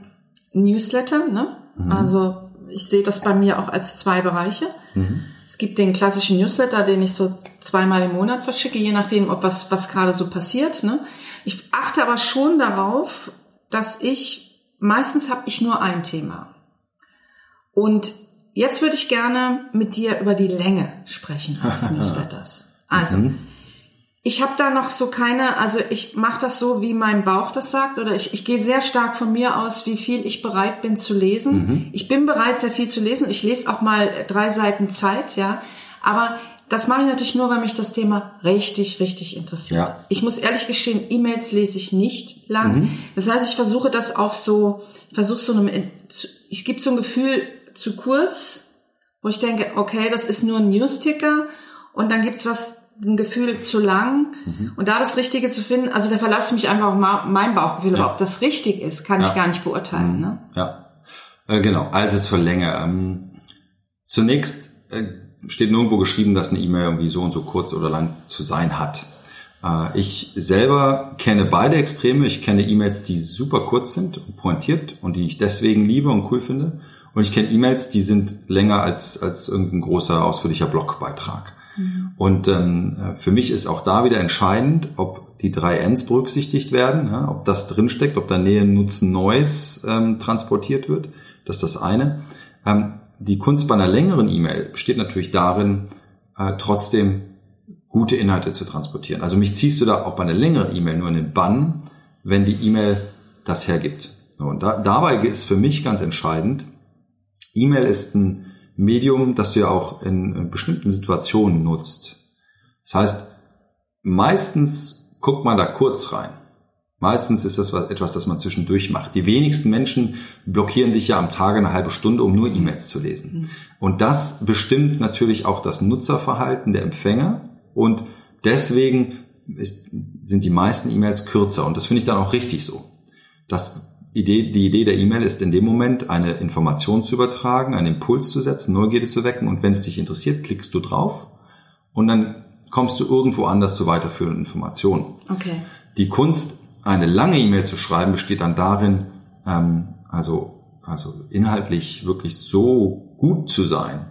Newsletter, ne? Mhm. Also ich sehe das bei mir auch als zwei Bereiche. Mhm. Es gibt den klassischen Newsletter, den ich so zweimal im Monat verschicke, je nachdem, ob was, was gerade so passiert. Ne? Ich achte aber schon darauf, dass ich, meistens habe ich nur ein Thema. Und jetzt würde ich gerne mit dir über die Länge sprechen eines Newsletters. Also, mhm ich habe da noch so keine, also ich mache das so, wie mein Bauch das sagt, oder ich, ich gehe sehr stark von mir aus, wie viel ich bereit bin zu lesen. Mhm. Ich bin bereit, sehr viel zu lesen. Ich lese auch mal drei Seiten Zeit, ja. Aber das mache ich natürlich nur, weil mich das Thema richtig, richtig interessiert. Ja. Ich muss ehrlich gestehen, E-Mails lese ich nicht lang. Mhm. Das heißt, ich versuche das auf so, ich versuche so eine, ich gebe so ein Gefühl zu kurz, wo ich denke, okay, das ist nur ein News-Ticker und dann gibt's was ein Gefühl zu lang. Mhm. Und da das Richtige zu finden, also da verlasse ich mich einfach auf mein Bauchgefühl. Ja. Aber ob das richtig ist, kann ja. ich gar nicht beurteilen. Mhm. Ne? Ja, äh, genau. Also zur Länge. Ähm, zunächst äh, steht nirgendwo geschrieben, dass eine E-Mail irgendwie so und so kurz oder lang zu sein hat. Äh, ich selber kenne beide Extreme. Ich kenne E-Mails, die super kurz sind und pointiert und die ich deswegen liebe und cool finde. Und ich kenne E-Mails, die sind länger als, als irgendein großer, ausführlicher Blogbeitrag. Mhm. Und ähm, für mich ist auch da wieder entscheidend, ob die drei Ns berücksichtigt werden, ja, ob das drinsteckt, ob da Nähe, Nutzen, Neues ähm, transportiert wird. Das ist das eine. Ähm, die Kunst bei einer längeren E-Mail besteht natürlich darin, äh, trotzdem gute Inhalte zu transportieren. Also mich ziehst du da auch bei einer längeren E-Mail nur in den Bann, wenn die E-Mail das hergibt. Und da, dabei ist für mich ganz entscheidend, E-Mail ist ein Medium, das du ja auch in bestimmten Situationen nutzt. Das heißt, meistens guckt man da kurz rein. Meistens ist das etwas, das man zwischendurch macht. Die wenigsten Menschen blockieren sich ja am Tage eine halbe Stunde, um nur E-Mails zu lesen. Mhm. Und das bestimmt natürlich auch das Nutzerverhalten der Empfänger. Und deswegen ist, sind die meisten E-Mails kürzer. Und das finde ich dann auch richtig so. Das Idee, die Idee der E-Mail ist in dem Moment, eine Information zu übertragen, einen Impuls zu setzen, Neugierde zu wecken. Und wenn es dich interessiert, klickst du drauf. Und dann kommst du irgendwo anders zu weiterführenden Informationen. Okay. Die Kunst eine lange E-Mail zu schreiben besteht dann darin, ähm, also, also inhaltlich wirklich so gut zu sein,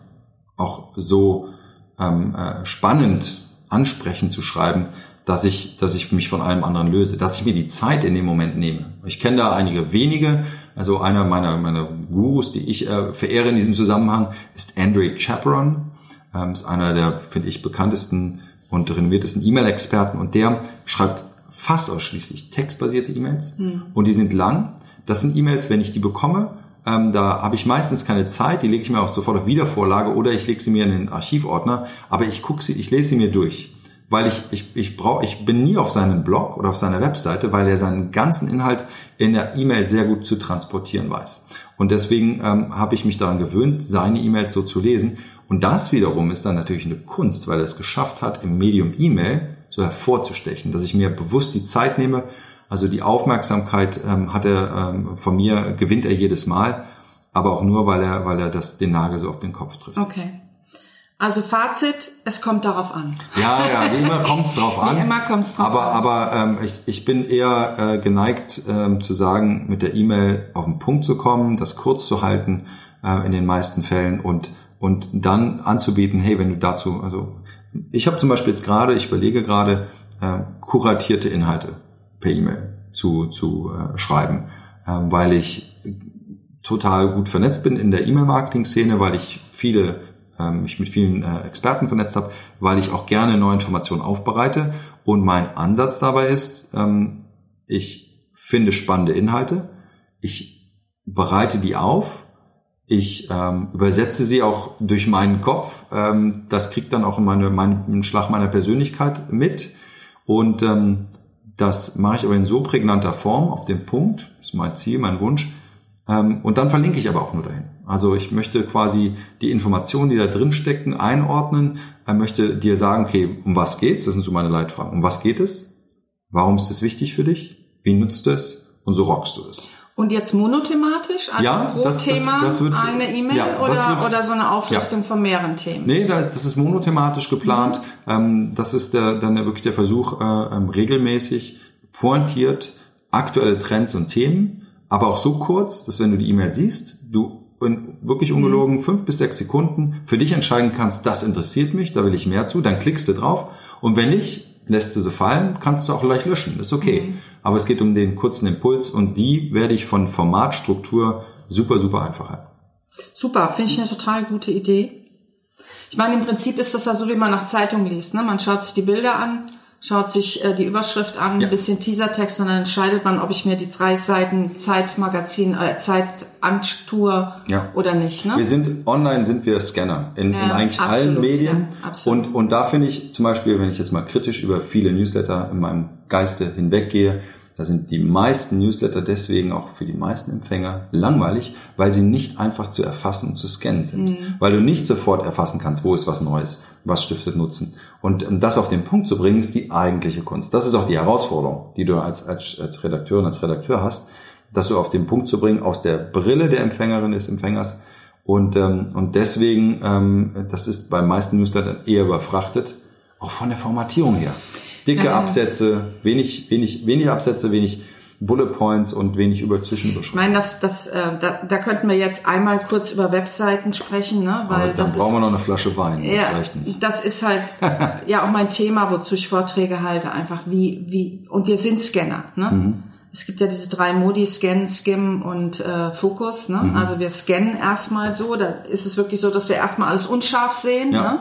auch so ähm, äh, spannend, ansprechend zu schreiben, dass ich, dass ich mich von allem anderen löse, dass ich mir die Zeit in dem Moment nehme. Ich kenne da einige wenige, also einer meiner, meiner Gurus, die ich äh, verehre in diesem Zusammenhang, ist Andre Chaperon, ähm, ist einer der, finde ich, bekanntesten und renommiertesten E-Mail-Experten und der schreibt fast ausschließlich textbasierte E-Mails hm. und die sind lang. Das sind E-Mails, wenn ich die bekomme, ähm, da habe ich meistens keine Zeit, die lege ich mir auch sofort auf Wiedervorlage oder ich lege sie mir in den Archivordner, aber ich gucke sie, ich lese sie mir durch. Weil ich, ich, ich brauche, ich bin nie auf seinem Blog oder auf seiner Webseite, weil er seinen ganzen Inhalt in der E-Mail sehr gut zu transportieren weiß. Und deswegen ähm, habe ich mich daran gewöhnt, seine E-Mails so zu lesen. Und das wiederum ist dann natürlich eine Kunst, weil er es geschafft hat, im Medium E-Mail so hervorzustechen, dass ich mir bewusst die Zeit nehme. Also die Aufmerksamkeit ähm, hat er ähm, von mir, gewinnt er jedes Mal, aber auch nur, weil er, weil er das, den Nagel so auf den Kopf trifft. Okay. Also Fazit, es kommt darauf an. Ja, ja, wie immer kommt es drauf an. Wie immer kommt es drauf aber, an. Aber ähm, ich, ich bin eher äh, geneigt ähm, zu sagen, mit der E-Mail auf den Punkt zu kommen, das kurz zu halten äh, in den meisten Fällen und und dann anzubieten, hey, wenn du dazu, also ich habe zum Beispiel jetzt gerade, ich überlege gerade, äh, kuratierte Inhalte per E-Mail zu, zu äh, schreiben, äh, weil ich total gut vernetzt bin in der E-Mail-Marketing-Szene, weil ich viele mich mit vielen äh, Experten vernetzt habe, weil ich auch gerne neue Informationen aufbereite. Und mein Ansatz dabei ist, ähm, ich finde spannende Inhalte, ich bereite die auf ich ähm, übersetze sie auch durch meinen Kopf. Ähm, das kriegt dann auch meine, meinen Schlag meiner Persönlichkeit mit. Und ähm, das mache ich aber in so prägnanter Form auf den Punkt. Das ist mein Ziel, mein Wunsch. Ähm, und dann verlinke ich aber auch nur dahin. Also ich möchte quasi die Informationen, die da drin stecken, einordnen. Ich möchte dir sagen, okay, um was geht's? Das sind so meine Leitfragen. Um was geht es? Warum ist es wichtig für dich? Wie nutzt du es? Und so rockst du es. Und jetzt monothematisch, also ja, pro das, Thema das, das wird, eine E-Mail ja, oder, oder so eine Auflistung ja. von mehreren Themen? Nee, das ist monothematisch geplant. Mhm. Ähm, das ist der, dann wirklich der Versuch, äh, ähm, regelmäßig pointiert aktuelle Trends und Themen, aber auch so kurz, dass wenn du die E-Mail siehst, du in wirklich ungelogen mhm. fünf bis sechs Sekunden für dich entscheiden kannst, das interessiert mich, da will ich mehr zu, dann klickst du drauf und wenn nicht, lässt du sie fallen, kannst du auch gleich löschen, ist okay. Mhm aber es geht um den kurzen Impuls und die werde ich von Formatstruktur super, super einfach halten. Super, finde ich eine total gute Idee. Ich meine, im Prinzip ist das ja so, wie man nach Zeitung liest. Ne? Man schaut sich die Bilder an, schaut sich äh, die Überschrift an, ja. ein bisschen Teasertext und dann entscheidet man, ob ich mir die drei Seiten Zeitmagazin, äh, Zeit antue ja. oder nicht. Ne? Wir sind online, sind wir Scanner in, ja, in eigentlich absolut, allen Medien. und, und da finde ich zum Beispiel, wenn ich jetzt mal kritisch über viele Newsletter in meinem Geiste hinweggehe, da sind die meisten Newsletter deswegen auch für die meisten Empfänger langweilig, weil sie nicht einfach zu erfassen und zu scannen sind. Mhm. Weil du nicht sofort erfassen kannst, wo ist was Neues, was stiftet Nutzen. Und um das auf den Punkt zu bringen, ist die eigentliche Kunst. Das ist auch die Herausforderung, die du als, als, als Redakteurin, als Redakteur hast, dass du auf den Punkt zu bringen, aus der Brille der Empfängerin des Empfängers. Und, ähm, und deswegen, ähm, das ist bei meisten Newslettern eher überfrachtet, auch von der Formatierung her. Dicke ja, Absätze, wenig, wenig, wenig Absätze, wenig Bullet Points und wenig über Zwischenüberschriften. Ich meine, das, das, äh, da, da könnten wir jetzt einmal kurz über Webseiten sprechen, ne? Weil Aber dann das brauchen ist, wir noch eine Flasche Wein. Das ja, reicht nicht. Das ist halt ja auch mein Thema, wozu ich Vorträge halte, einfach wie wie und wir sind Scanner, ne? Mhm. es gibt ja diese drei Modi, Scan, Skim und äh, Fokus. Ne? Also wir scannen erstmal so, da ist es wirklich so, dass wir erstmal alles unscharf sehen. Ja. Ne?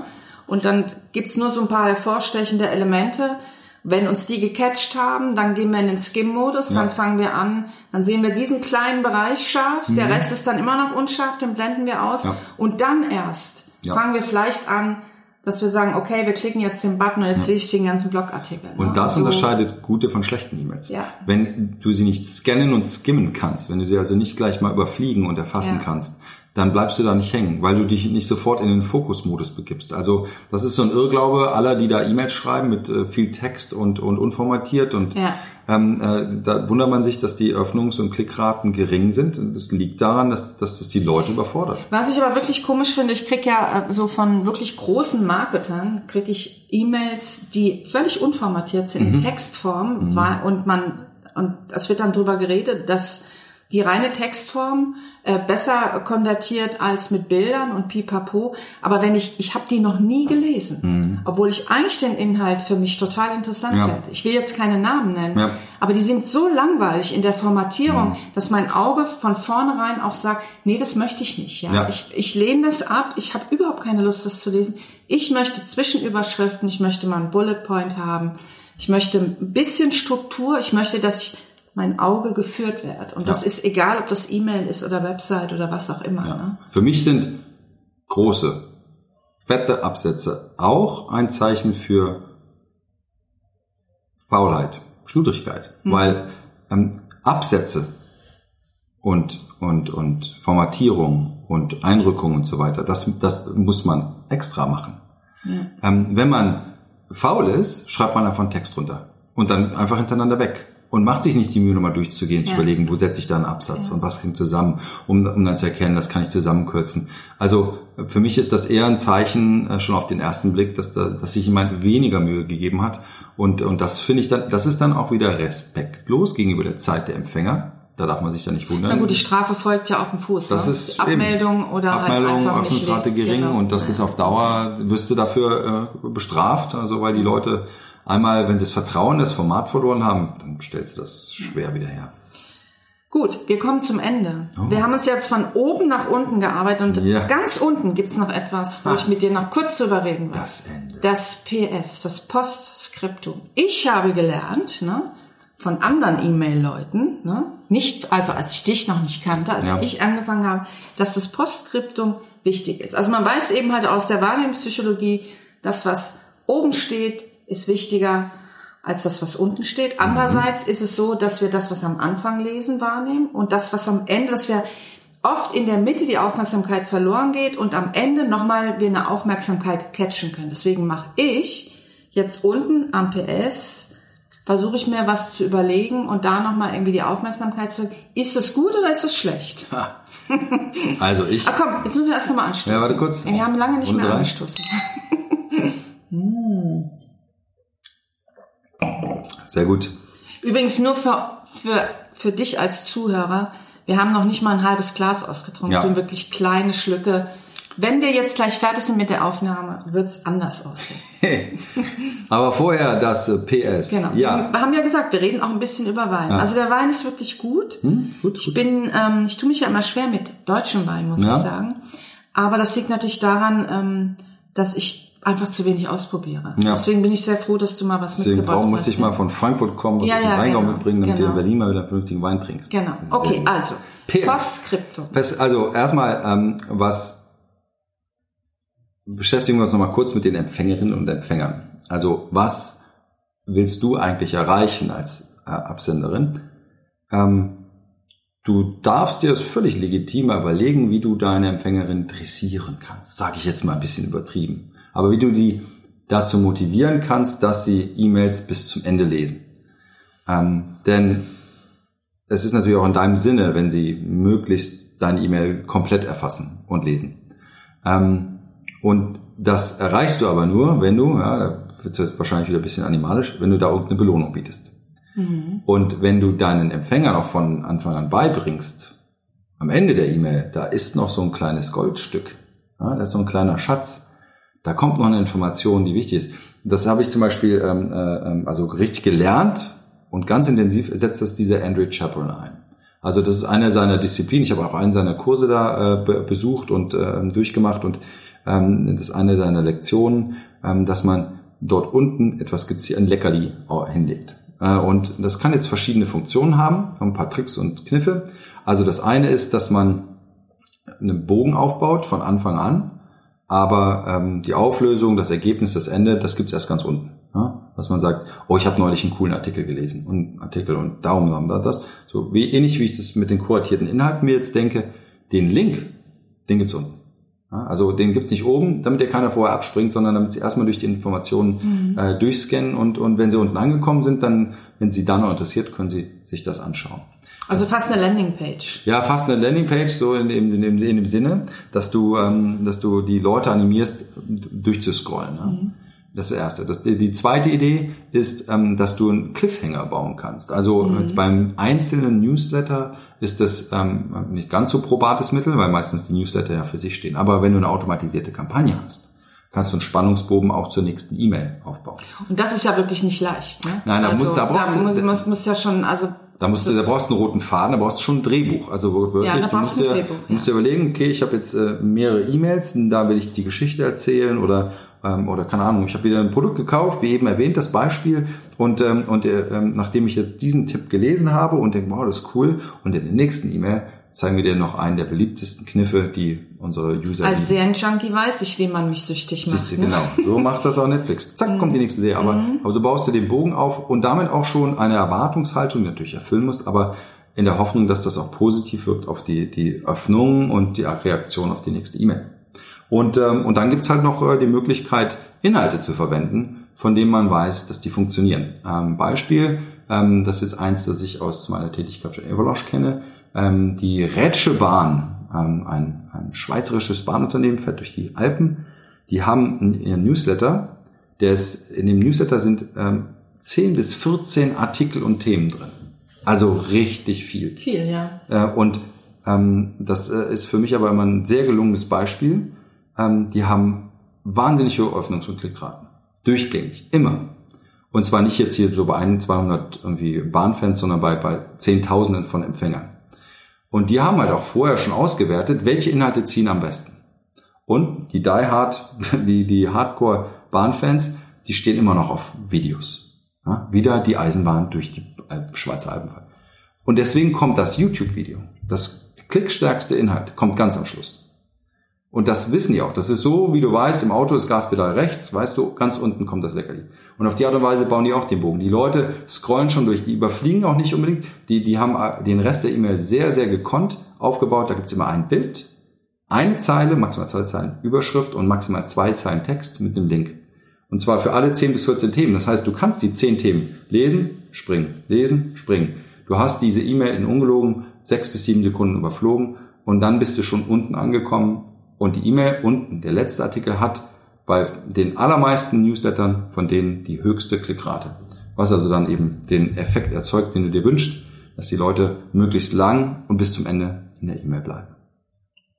Und dann gibt's nur so ein paar hervorstechende Elemente. Wenn uns die gecatcht haben, dann gehen wir in den Skim-Modus, dann fangen wir an, dann sehen wir diesen kleinen Bereich scharf, der Rest ist dann immer noch unscharf, den blenden wir aus. Mhm. Ja. Und dann erst Ja. fangen wir vielleicht an, dass wir sagen, okay, wir klicken jetzt den Button und jetzt lese ich den ganzen Blogartikel. ne? Und das So- unterscheidet gute von schlechten E-Mails. Ja. Wenn du sie nicht scannen und skimmen kannst, wenn du sie also nicht gleich mal überfliegen und erfassen kannst, dann bleibst du da nicht hängen, weil du dich nicht sofort in den Fokusmodus begibst. Also das ist so ein Irrglaube aller, die da E-Mails schreiben mit äh, viel Text und, und unformatiert und Ja. ähm, äh, da wundert man sich, dass die Öffnungs- und Klickraten gering sind. Und das liegt daran, dass, dass das die Leute überfordert. Was ich aber wirklich komisch finde, ich krieg ja äh, so von wirklich großen Marketern, krieg ich E-Mails, die völlig unformatiert sind in Textform weil- und man und es wird dann drüber geredet, dass die reine Textform äh, besser konvertiert als mit Bildern und Pipapo. Aber wenn ich, ich habe die noch nie gelesen, obwohl ich eigentlich den Inhalt für mich total interessant Ja. finde. Ich will jetzt keine Namen nennen, Ja. aber die sind so langweilig in der Formatierung, dass mein Auge von vornherein auch sagt, nee, das möchte ich nicht. Ja, Ja. ich ich lehne das ab. Ich habe überhaupt keine Lust, das zu lesen. Ich möchte Zwischenüberschriften. Ich möchte mal einen Bullet Point haben. Ich möchte ein bisschen Struktur. Ich möchte, dass ich mein Auge geführt wird. Und das Ja. ist egal, ob das E-Mail ist oder Website oder was auch immer. Ne? Für mich sind große, fette Absätze auch ein Zeichen für Faulheit, Schludrigkeit, weil ähm, Absätze und, und, und Formatierung und Einrückung und so weiter, das, das muss man extra machen. Ähm, wenn man faul ist, schreibt man einfach einen Text runter und dann einfach hintereinander weg und macht sich nicht die Mühe, nochmal durchzugehen, zu Ja. überlegen, wo setze ich da einen Absatz und was hängt zusammen, um, um dann zu erkennen, das kann ich zusammenkürzen. Also für mich ist das eher ein Zeichen äh, schon auf den ersten Blick, dass, da, dass sich jemand weniger Mühe gegeben hat und, und das finde ich dann, das ist dann auch wieder respektlos gegenüber der Zeit der Empfänger. Da darf man sich dann nicht wundern. Na gut, die Strafe folgt ja auf dem Fuß. Das ne? ist Abmeldung eben. oder Abmeldung, halt einfach Öffnungsrate gering Genau. und das ist auf Dauer, wirst du dafür äh, bestraft, also weil die Leute einmal, wenn sie das Vertrauen das Format verloren haben, dann stellst du das schwer wieder her. Gut, wir kommen zum Ende. Wir haben uns jetzt von oben nach unten gearbeitet und Ja. ganz unten gibt's noch etwas, wo Ah. ich mit dir noch kurz drüber reden will. Das Ende. Das PS, das Postskriptum. Ich habe gelernt, ne, von anderen E-Mail-Leuten, ne, nicht, also als ich dich noch nicht kannte, als Ja. ich angefangen habe, dass das Postskriptum wichtig ist. Also man weiß eben halt aus der Wahrnehmungspsychologie, das, was oben steht, ist wichtiger als das, was unten steht. Andererseits ist es so, dass wir das, was am Anfang lesen, wahrnehmen und das, was am Ende, dass wir oft in der Mitte die Aufmerksamkeit verloren geht und am Ende nochmal wir eine Aufmerksamkeit catchen können. Deswegen mache ich jetzt unten am PS, versuche ich mir was zu überlegen und da nochmal irgendwie die Aufmerksamkeit zu Ist es gut oder ist es schlecht? Also ich, Ah, komm, jetzt müssen wir erst nochmal anstoßen. Ja, warte kurz. Wir haben lange nicht Runde mehr drei. angestoßen. sehr gut. Übrigens nur für, für, für dich als Zuhörer, wir haben noch nicht mal ein halbes Glas ausgetrunken. Ja. Das sind wirklich kleine Schlücke. Wenn wir jetzt gleich fertig sind mit der Aufnahme, wird's anders aussehen. Aber vorher das äh, PS. Genau. Ja. Wir haben ja gesagt, wir reden auch ein bisschen über Wein. Also der Wein ist wirklich gut. Hm, gut, Ich gut. bin, ähm, ich tue mich ja immer schwer mit deutschem Wein, muss Ja. ich sagen. Aber das liegt natürlich daran, ähm, dass ich einfach zu wenig ausprobiere. Ja. Deswegen bin ich sehr froh, dass du mal was Deswegen mitgebracht hast. musste ich mal von Frankfurt kommen, was Ja, dem ja, Rheingau genau, mitbringen, damit du genau. in Berlin mal wieder einen vernünftigen Wein trinkst. Genau. Okay, also. Postskriptum. Also erstmal, ähm, was beschäftigen wir uns nochmal kurz mit den Empfängerinnen und Empfängern. Also was willst du eigentlich erreichen als äh, Absenderin? Ähm, du darfst dir das völlig legitim überlegen, wie du deine Empfängerin dressieren kannst. Sage ich jetzt mal ein bisschen übertrieben. Aber wie du die dazu motivieren kannst, dass sie E-Mails bis zum Ende lesen. Ähm, denn es ist natürlich auch in deinem Sinne, wenn sie möglichst deine E-Mail komplett erfassen und lesen. Ähm, und das erreichst du aber nur, wenn du, ja, da wird es wahrscheinlich wieder ein bisschen animalisch, wenn du da irgendeine Belohnung bietest. Und wenn du deinen Empfängern auch von Anfang an beibringst, am Ende der E-Mail, da ist noch so ein kleines Goldstück, ja, da ist so ein kleiner Schatz, da kommt noch eine Information, die wichtig ist. Das habe ich zum Beispiel ähm, äh, ähm, also richtig gelernt und ganz intensiv setzt das dieser Andrew Chaperon ein. Also das ist eine seiner Disziplinen. Ich habe auch einen seiner Kurse da äh, besucht und äh, durchgemacht und ähm, das ist eine seiner Lektionen, ähm, dass man dort unten etwas ein Leckerli hinlegt. Äh, und das kann jetzt verschiedene Funktionen haben, ein paar Tricks und Kniffe. Also das eine ist, dass man einen Bogen aufbaut von Anfang an, aber ähm, die Auflösung, das Ergebnis, das Ende, das gibt's erst ganz unten. Ja? Dass man sagt, oh, ich habe neulich einen coolen Artikel gelesen und Artikel und Daumen haben da das. So wie ähnlich wie ich das mit den kuratierten Inhalten mir jetzt denke, den Link, den gibt's unten. Ja? Also den gibt's nicht oben, damit ihr keiner vorher abspringt, sondern damit sie erstmal durch die Informationen mhm. äh, durchscannen und, und wenn sie unten angekommen sind, dann, wenn sie dann noch interessiert, können sie sich das anschauen. Also fast eine Landingpage. Ja, fast eine Landingpage, so in, in, in, in dem Sinne, dass du, ähm, dass du die Leute animierst, durchzuscrollen. Ne? Mhm. Das ist das Erste. Das, die, die zweite Idee ist, ähm, dass du einen Cliffhanger bauen kannst. Also mhm. jetzt beim einzelnen Newsletter ist das ähm, nicht ganz so probates Mittel, weil meistens die Newsletter ja für sich stehen. Aber wenn du eine automatisierte Kampagne hast, kannst du einen Spannungsbogen auch zur nächsten E-Mail aufbauen. Und das ist ja wirklich nicht leicht. Ne? Nein, da, also, muss, da brauchst da du... Muss, muss, muss ja schon, also da musst du, da brauchst du einen roten Faden, da brauchst du schon ein Drehbuch. Also wirklich, ja, du musst, dir, Drehbuch, ja. musst dir überlegen, okay, ich habe jetzt äh, mehrere E-Mails, da will ich die Geschichte erzählen oder ähm, oder keine Ahnung, ich habe wieder ein Produkt gekauft, wie eben erwähnt, das Beispiel und ähm, und äh, ähm, nachdem ich jetzt diesen Tipp gelesen habe und denke, wow, das ist cool und in der nächsten E-Mail zeigen wir dir noch einen der beliebtesten Kniffe, die unsere User Als Serienjunkie weiß ich, wie man mich süchtig macht. Siehste, ne? genau. So macht das auch Netflix. Zack, kommt die nächste Serie. Aber, mhm. aber so baust du den Bogen auf und damit auch schon eine Erwartungshaltung, die natürlich erfüllen musst, aber in der Hoffnung, dass das auch positiv wirkt auf die, die Öffnung und die Reaktion auf die nächste E-Mail. Und, ähm, und dann gibt's halt noch äh, die Möglichkeit, Inhalte zu verwenden, von denen man weiß, dass die funktionieren. Ähm, Beispiel, ähm, das ist eins, das ich aus meiner Tätigkeit für Evolush kenne ähm, die Rätsche Bahn, ähm, ein, ein schweizerisches Bahnunternehmen, fährt durch die Alpen. Die haben ihren Newsletter. Der ist, in dem Newsletter sind ähm, 10 bis 14 Artikel und Themen drin. Also richtig viel. Viel, ja. Äh, und ähm, das äh, ist für mich aber immer ein sehr gelungenes Beispiel. Ähm, die haben wahnsinnig hohe Öffnungs- und Klickraten. Durchgängig. Immer. Und zwar nicht jetzt hier so bei 1, 200 irgendwie Bahnfans, sondern bei, bei Zehntausenden von Empfängern. Und die haben halt auch vorher schon ausgewertet, welche Inhalte ziehen am besten. Und die Die Hard, die, die Hardcore-Bahnfans, die stehen immer noch auf Videos. Ja, wieder die Eisenbahn durch die Schweizer Alpen. Und deswegen kommt das YouTube-Video, das klickstärkste Inhalt, kommt ganz am Schluss. Und das wissen die auch. Das ist so, wie du weißt, im Auto ist Gaspedal rechts, weißt du, ganz unten kommt das Leckerli. Und auf die Art und Weise bauen die auch den Bogen. Die Leute scrollen schon durch, die überfliegen auch nicht unbedingt. Die, die haben äh, den Rest der E-Mail sehr, sehr gekonnt aufgebaut. Da gibt's immer ein Bild, eine Zeile, maximal zwei Zeilen Überschrift und maximal zwei Zeilen Text mit einem Link. Und zwar für alle 10 bis 14 Themen. Das heißt, du kannst die 10 Themen lesen, springen, lesen, springen. Du hast diese E-Mail in ungelogen sechs bis sieben Sekunden überflogen und dann bist du schon unten angekommen und die E-Mail unten, der letzte Artikel hat bei den allermeisten Newslettern von denen die höchste Klickrate. Was also dann eben den Effekt erzeugt, den du dir wünschst, dass die Leute möglichst lang und bis zum Ende in der E-Mail bleiben.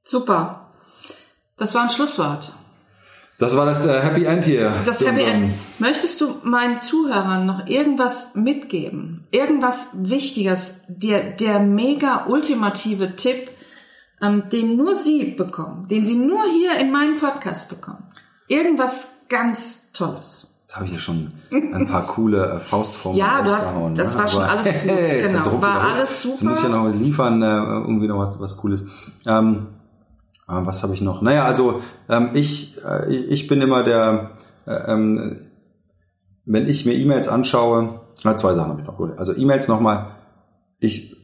Super. Das war ein Schlusswort. Das war das äh, Happy End hier. Das Happy End. Möchtest du meinen Zuhörern noch irgendwas mitgeben? Irgendwas Wichtiges? Der, der mega ultimative Tipp, ähm, den nur Sie bekommen, den Sie nur hier in meinem Podcast bekommen. Irgendwas ganz Tolles. Jetzt habe ich ja schon ein paar coole äh, Faustformen Ja, du hast, das ne? war schon alles gut. genau, war alles super. Jetzt muss ich ja noch liefern, äh, irgendwie noch was, was Cooles. Ähm, äh, was habe ich noch? Naja, also ähm, ich, äh, ich bin immer der, äh, ähm, wenn ich mir E-Mails anschaue, äh, zwei Sachen habe ich noch. Also E-Mails nochmal, ich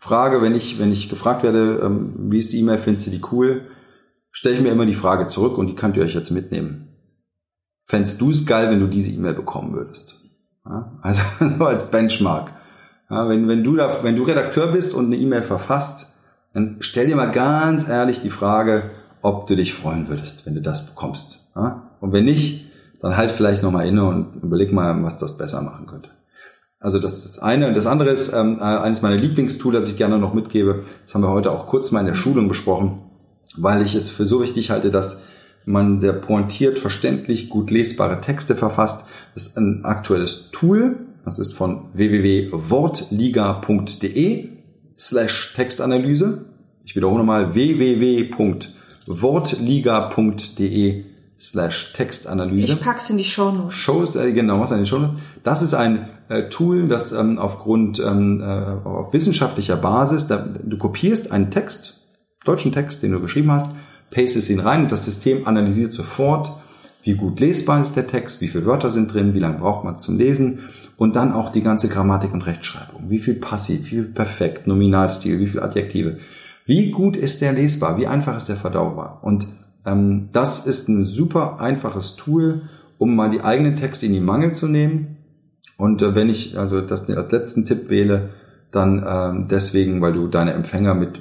frage, wenn ich, wenn ich gefragt werde, ähm, wie ist die E-Mail, findest du die cool, stelle ich mir immer die Frage zurück und die könnt ihr euch jetzt mitnehmen. Fändest du es geil, wenn du diese E-Mail bekommen würdest? Ja, also so als Benchmark. Ja, wenn, wenn, du da, wenn du Redakteur bist und eine E-Mail verfasst, dann stell dir mal ganz ehrlich die Frage, ob du dich freuen würdest, wenn du das bekommst. Ja? Und wenn nicht, dann halt vielleicht nochmal inne und überleg mal, was das besser machen könnte. Also das ist das eine. Und das andere ist ähm, äh, eines meiner Lieblingstool, das ich gerne noch mitgebe. Das haben wir heute auch kurz mal in der Schulung besprochen, weil ich es für so wichtig halte, dass man sehr pointiert, verständlich, gut lesbare Texte verfasst. Das ist ein aktuelles Tool, Das ist von www.wortliga.de slash Textanalyse. Ich wiederhole mal www.wortliga.de slash Textanalyse. Ich pack's in die Shownotes. Shows, äh, genau, was in den Shownotes. Das ist ein äh, Tool, das ähm, aufgrund ähm, äh, auf wissenschaftlicher Basis, da, du kopierst einen Text, deutschen Text, den du geschrieben hast, pastest ihn rein und das System analysiert sofort, wie gut lesbar ist der Text, wie viele Wörter sind drin, wie lange braucht man es zum Lesen und dann auch die ganze Grammatik und Rechtschreibung. Wie viel Passiv, wie viel Perfekt, Nominalstil, wie viel Adjektive. Wie gut ist der lesbar, wie einfach ist der verdaubar. Und ähm, das ist ein super einfaches Tool, um mal die eigenen Texte in die Mangel zu nehmen. Und äh, wenn ich also das als letzten Tipp wähle, dann ähm, deswegen, weil du deine Empfänger mit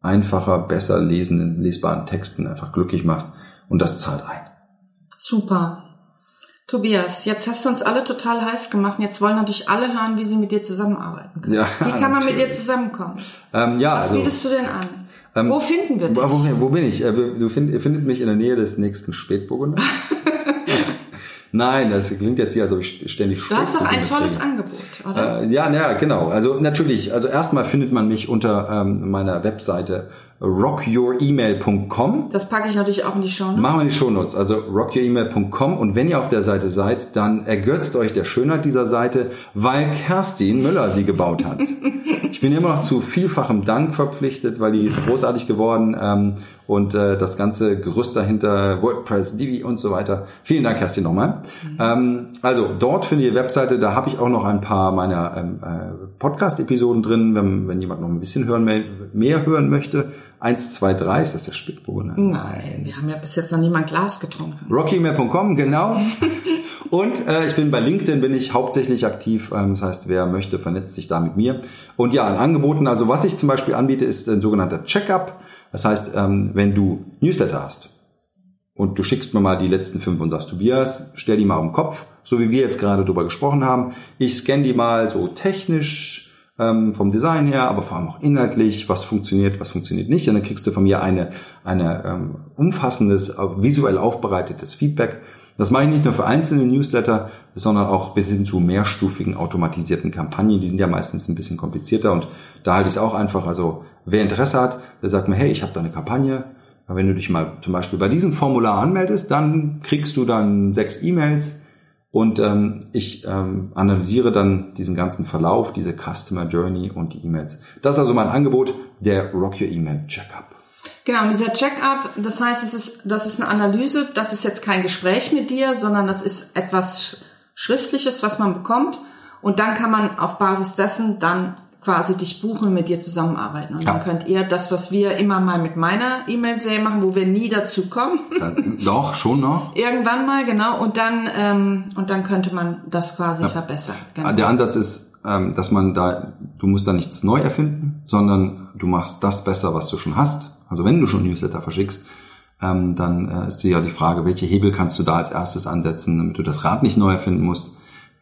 einfacher, besser lesenden, lesbaren Texten einfach glücklich machst. Und das zahlt ein. Super. Tobias, jetzt hast du uns alle total heiß gemacht. Jetzt wollen natürlich alle hören, wie sie mit dir zusammenarbeiten können. Ja, wie kann man natürlich. mit dir zusammenkommen? Ähm, ja, Was also, bietest du denn an? Ähm, wo finden wir dich? Wo, wo bin ich? Äh, du find, findet mich in der Nähe des nächsten Spätburgunder. Nein, das klingt jetzt hier, als ob ich ständig Du hast doch ein tolles kriege. Angebot, oder? Äh, ja, naja, genau. Also natürlich, also erstmal findet man mich unter ähm, meiner Webseite rockyouremail.com. Das packe ich natürlich auch in die Shownotes. Machen wir in die Shownotes, also rockyouremail.com und wenn ihr auf der Seite seid, dann ergötzt euch der Schönheit dieser Seite, weil Kerstin Müller sie gebaut hat. ich bin immer noch zu vielfachem Dank verpflichtet, weil die ist großartig geworden ähm, und äh, das ganze Gerüst dahinter, WordPress, Divi und so weiter. Vielen Dank, Kerstin, nochmal. Mhm. Ähm, also dort findet ihr Webseite, da habe ich auch noch ein paar meiner ähm, äh, Podcast-Episoden drin, wenn, wenn jemand noch ein bisschen hören, mehr, mehr hören möchte 1, 2, 3, ist das der Spätburgunder? Nein, wir haben ja bis jetzt noch niemand Glas getrunken. RockyMail.com, genau. Und äh, ich bin bei LinkedIn bin ich hauptsächlich aktiv. Ähm, das heißt, wer möchte, vernetzt sich da mit mir. Und ja, an Angeboten, also was ich zum Beispiel anbiete, ist ein sogenannter Checkup. Das heißt, ähm, wenn du Newsletter hast und du schickst mir mal die letzten fünf und sagst, Tobias, stell die mal auf den Kopf, so wie wir jetzt gerade drüber gesprochen haben. Ich scanne die mal so technisch, ähm, vom Design her, aber vor allem auch inhaltlich, was funktioniert, was funktioniert nicht. Und dann kriegst du von mir eine, eine ähm, umfassendes, visuell aufbereitetes Feedback. Das mache ich nicht nur für einzelne Newsletter, sondern auch bis hin zu mehrstufigen automatisierten Kampagnen. Die sind ja meistens ein bisschen komplizierter und da halte ich es auch einfach. Also wer Interesse hat, der sagt mir, hey, ich habe da eine Kampagne. Wenn du dich mal zum Beispiel bei diesem Formular anmeldest, dann kriegst du dann sechs E-Mails und ähm, ich ähm, analysiere dann diesen ganzen Verlauf, diese Customer Journey und die E-Mails. Das ist also mein Angebot, der Rock Your Email Checkup. Genau, und dieser Checkup, das heißt, es ist, das ist eine Analyse, das ist jetzt kein Gespräch mit dir, sondern das ist etwas Schriftliches, was man bekommt. Und dann kann man auf Basis dessen dann quasi dich buchen, mit dir zusammenarbeiten. Und ja. dann könnt ihr das, was wir immer mal mit meiner E-Mail-Serie machen, wo wir nie dazu kommen. Dann, doch, schon noch. Irgendwann mal, genau. Und dann, ähm, und dann könnte man das quasi ja. verbessern. Genau. Der Ansatz ist, ähm, dass man da, du musst da nichts neu erfinden, sondern du machst das besser, was du schon hast. Also wenn du schon Newsletter verschickst, ähm, dann äh, ist dir ja die Frage, welche Hebel kannst du da als erstes ansetzen, damit du das Rad nicht neu erfinden musst.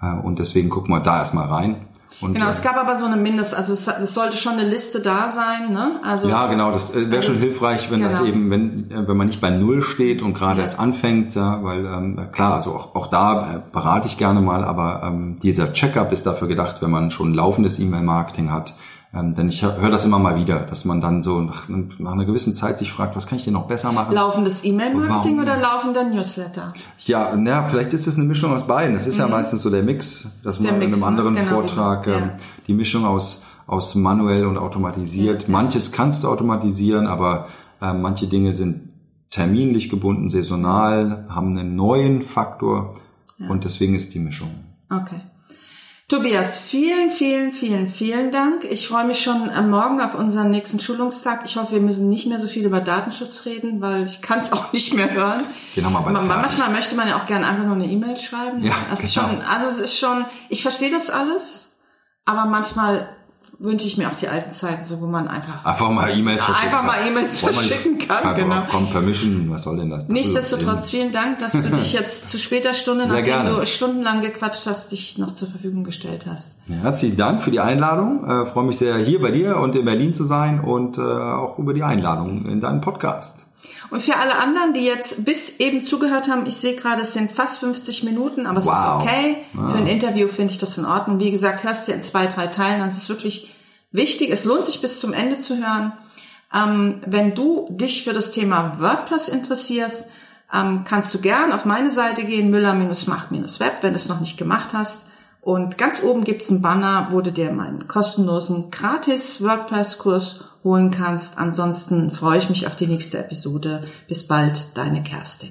Äh, und deswegen gucken wir da erstmal rein. Und, genau, es gab aber so eine Mindest, also es, es sollte schon eine Liste da sein, ne? Also ja, genau, das äh, wäre also, schon hilfreich, wenn genau. das eben, wenn äh, wenn man nicht bei null steht und gerade ja. erst anfängt, ja, weil ähm, klar, also auch, auch da äh, berate ich gerne mal, aber ähm, dieser Checkup ist dafür gedacht, wenn man schon laufendes E-Mail-Marketing hat, ähm, denn ich höre das immer mal wieder, dass man dann so nach, nach, einer gewissen Zeit sich fragt, was kann ich denn noch besser machen? Laufendes E-Mail-Marketing oder laufender Newsletter? Ja, na, vielleicht ist es eine Mischung aus beiden. Das ist mhm. ja meistens so der Mix, dass man Mix, in einem ne? anderen genau, Vortrag ja. ähm, die Mischung aus, aus manuell und automatisiert. Ja, Manches kannst du automatisieren, aber äh, manche Dinge sind terminlich gebunden, saisonal, haben einen neuen Faktor und deswegen ist die Mischung. Okay. Tobias, vielen, vielen, vielen, vielen Dank. Ich freue mich schon am Morgen auf unseren nächsten Schulungstag. Ich hoffe, wir müssen nicht mehr so viel über Datenschutz reden, weil ich kann es auch nicht mehr hören. Den haben wir bald Manchmal möchte man ja auch gerne einfach nur eine E-Mail schreiben. Ja, also, genau. ist schon, also es ist schon, ich verstehe das alles, aber manchmal wünsche ich mir auch die alten Zeiten, so wo man einfach einfach mal E-Mails verschicken einfach mal E-Mails verschicken kann. kann genau. Kommt Permission, was soll denn das? Nichtsdestotrotz vielen Dank, dass du dich jetzt zu später Stunde, Sehr nachdem gerne. du stundenlang gequatscht hast, dich noch zur Verfügung gestellt hast. Ja, herzlichen Dank für die Einladung. Äh, freue mich sehr, hier bei dir und in Berlin zu sein und äh, auch über die Einladung in deinen Podcast. Und für alle anderen, die jetzt bis eben zugehört haben, ich sehe gerade, es sind fast 50 Minuten, aber es Wow. ist okay. Ah. Für ein Interview finde ich das in Ordnung. Wie gesagt, hörst du in zwei, drei Teilen. Das ist wirklich wichtig. Es lohnt sich bis zum Ende zu hören. Ähm, wenn du dich für das Thema WordPress interessierst, ähm, kannst du gern auf meine Seite gehen, müller-macht-web, wenn du es noch nicht gemacht hast. Und ganz oben gibt's einen Banner, wo du dir meinen kostenlosen gratis WordPress-Kurs holen kannst. Ansonsten freue ich mich auf die nächste Episode. Bis bald, deine Kerstin.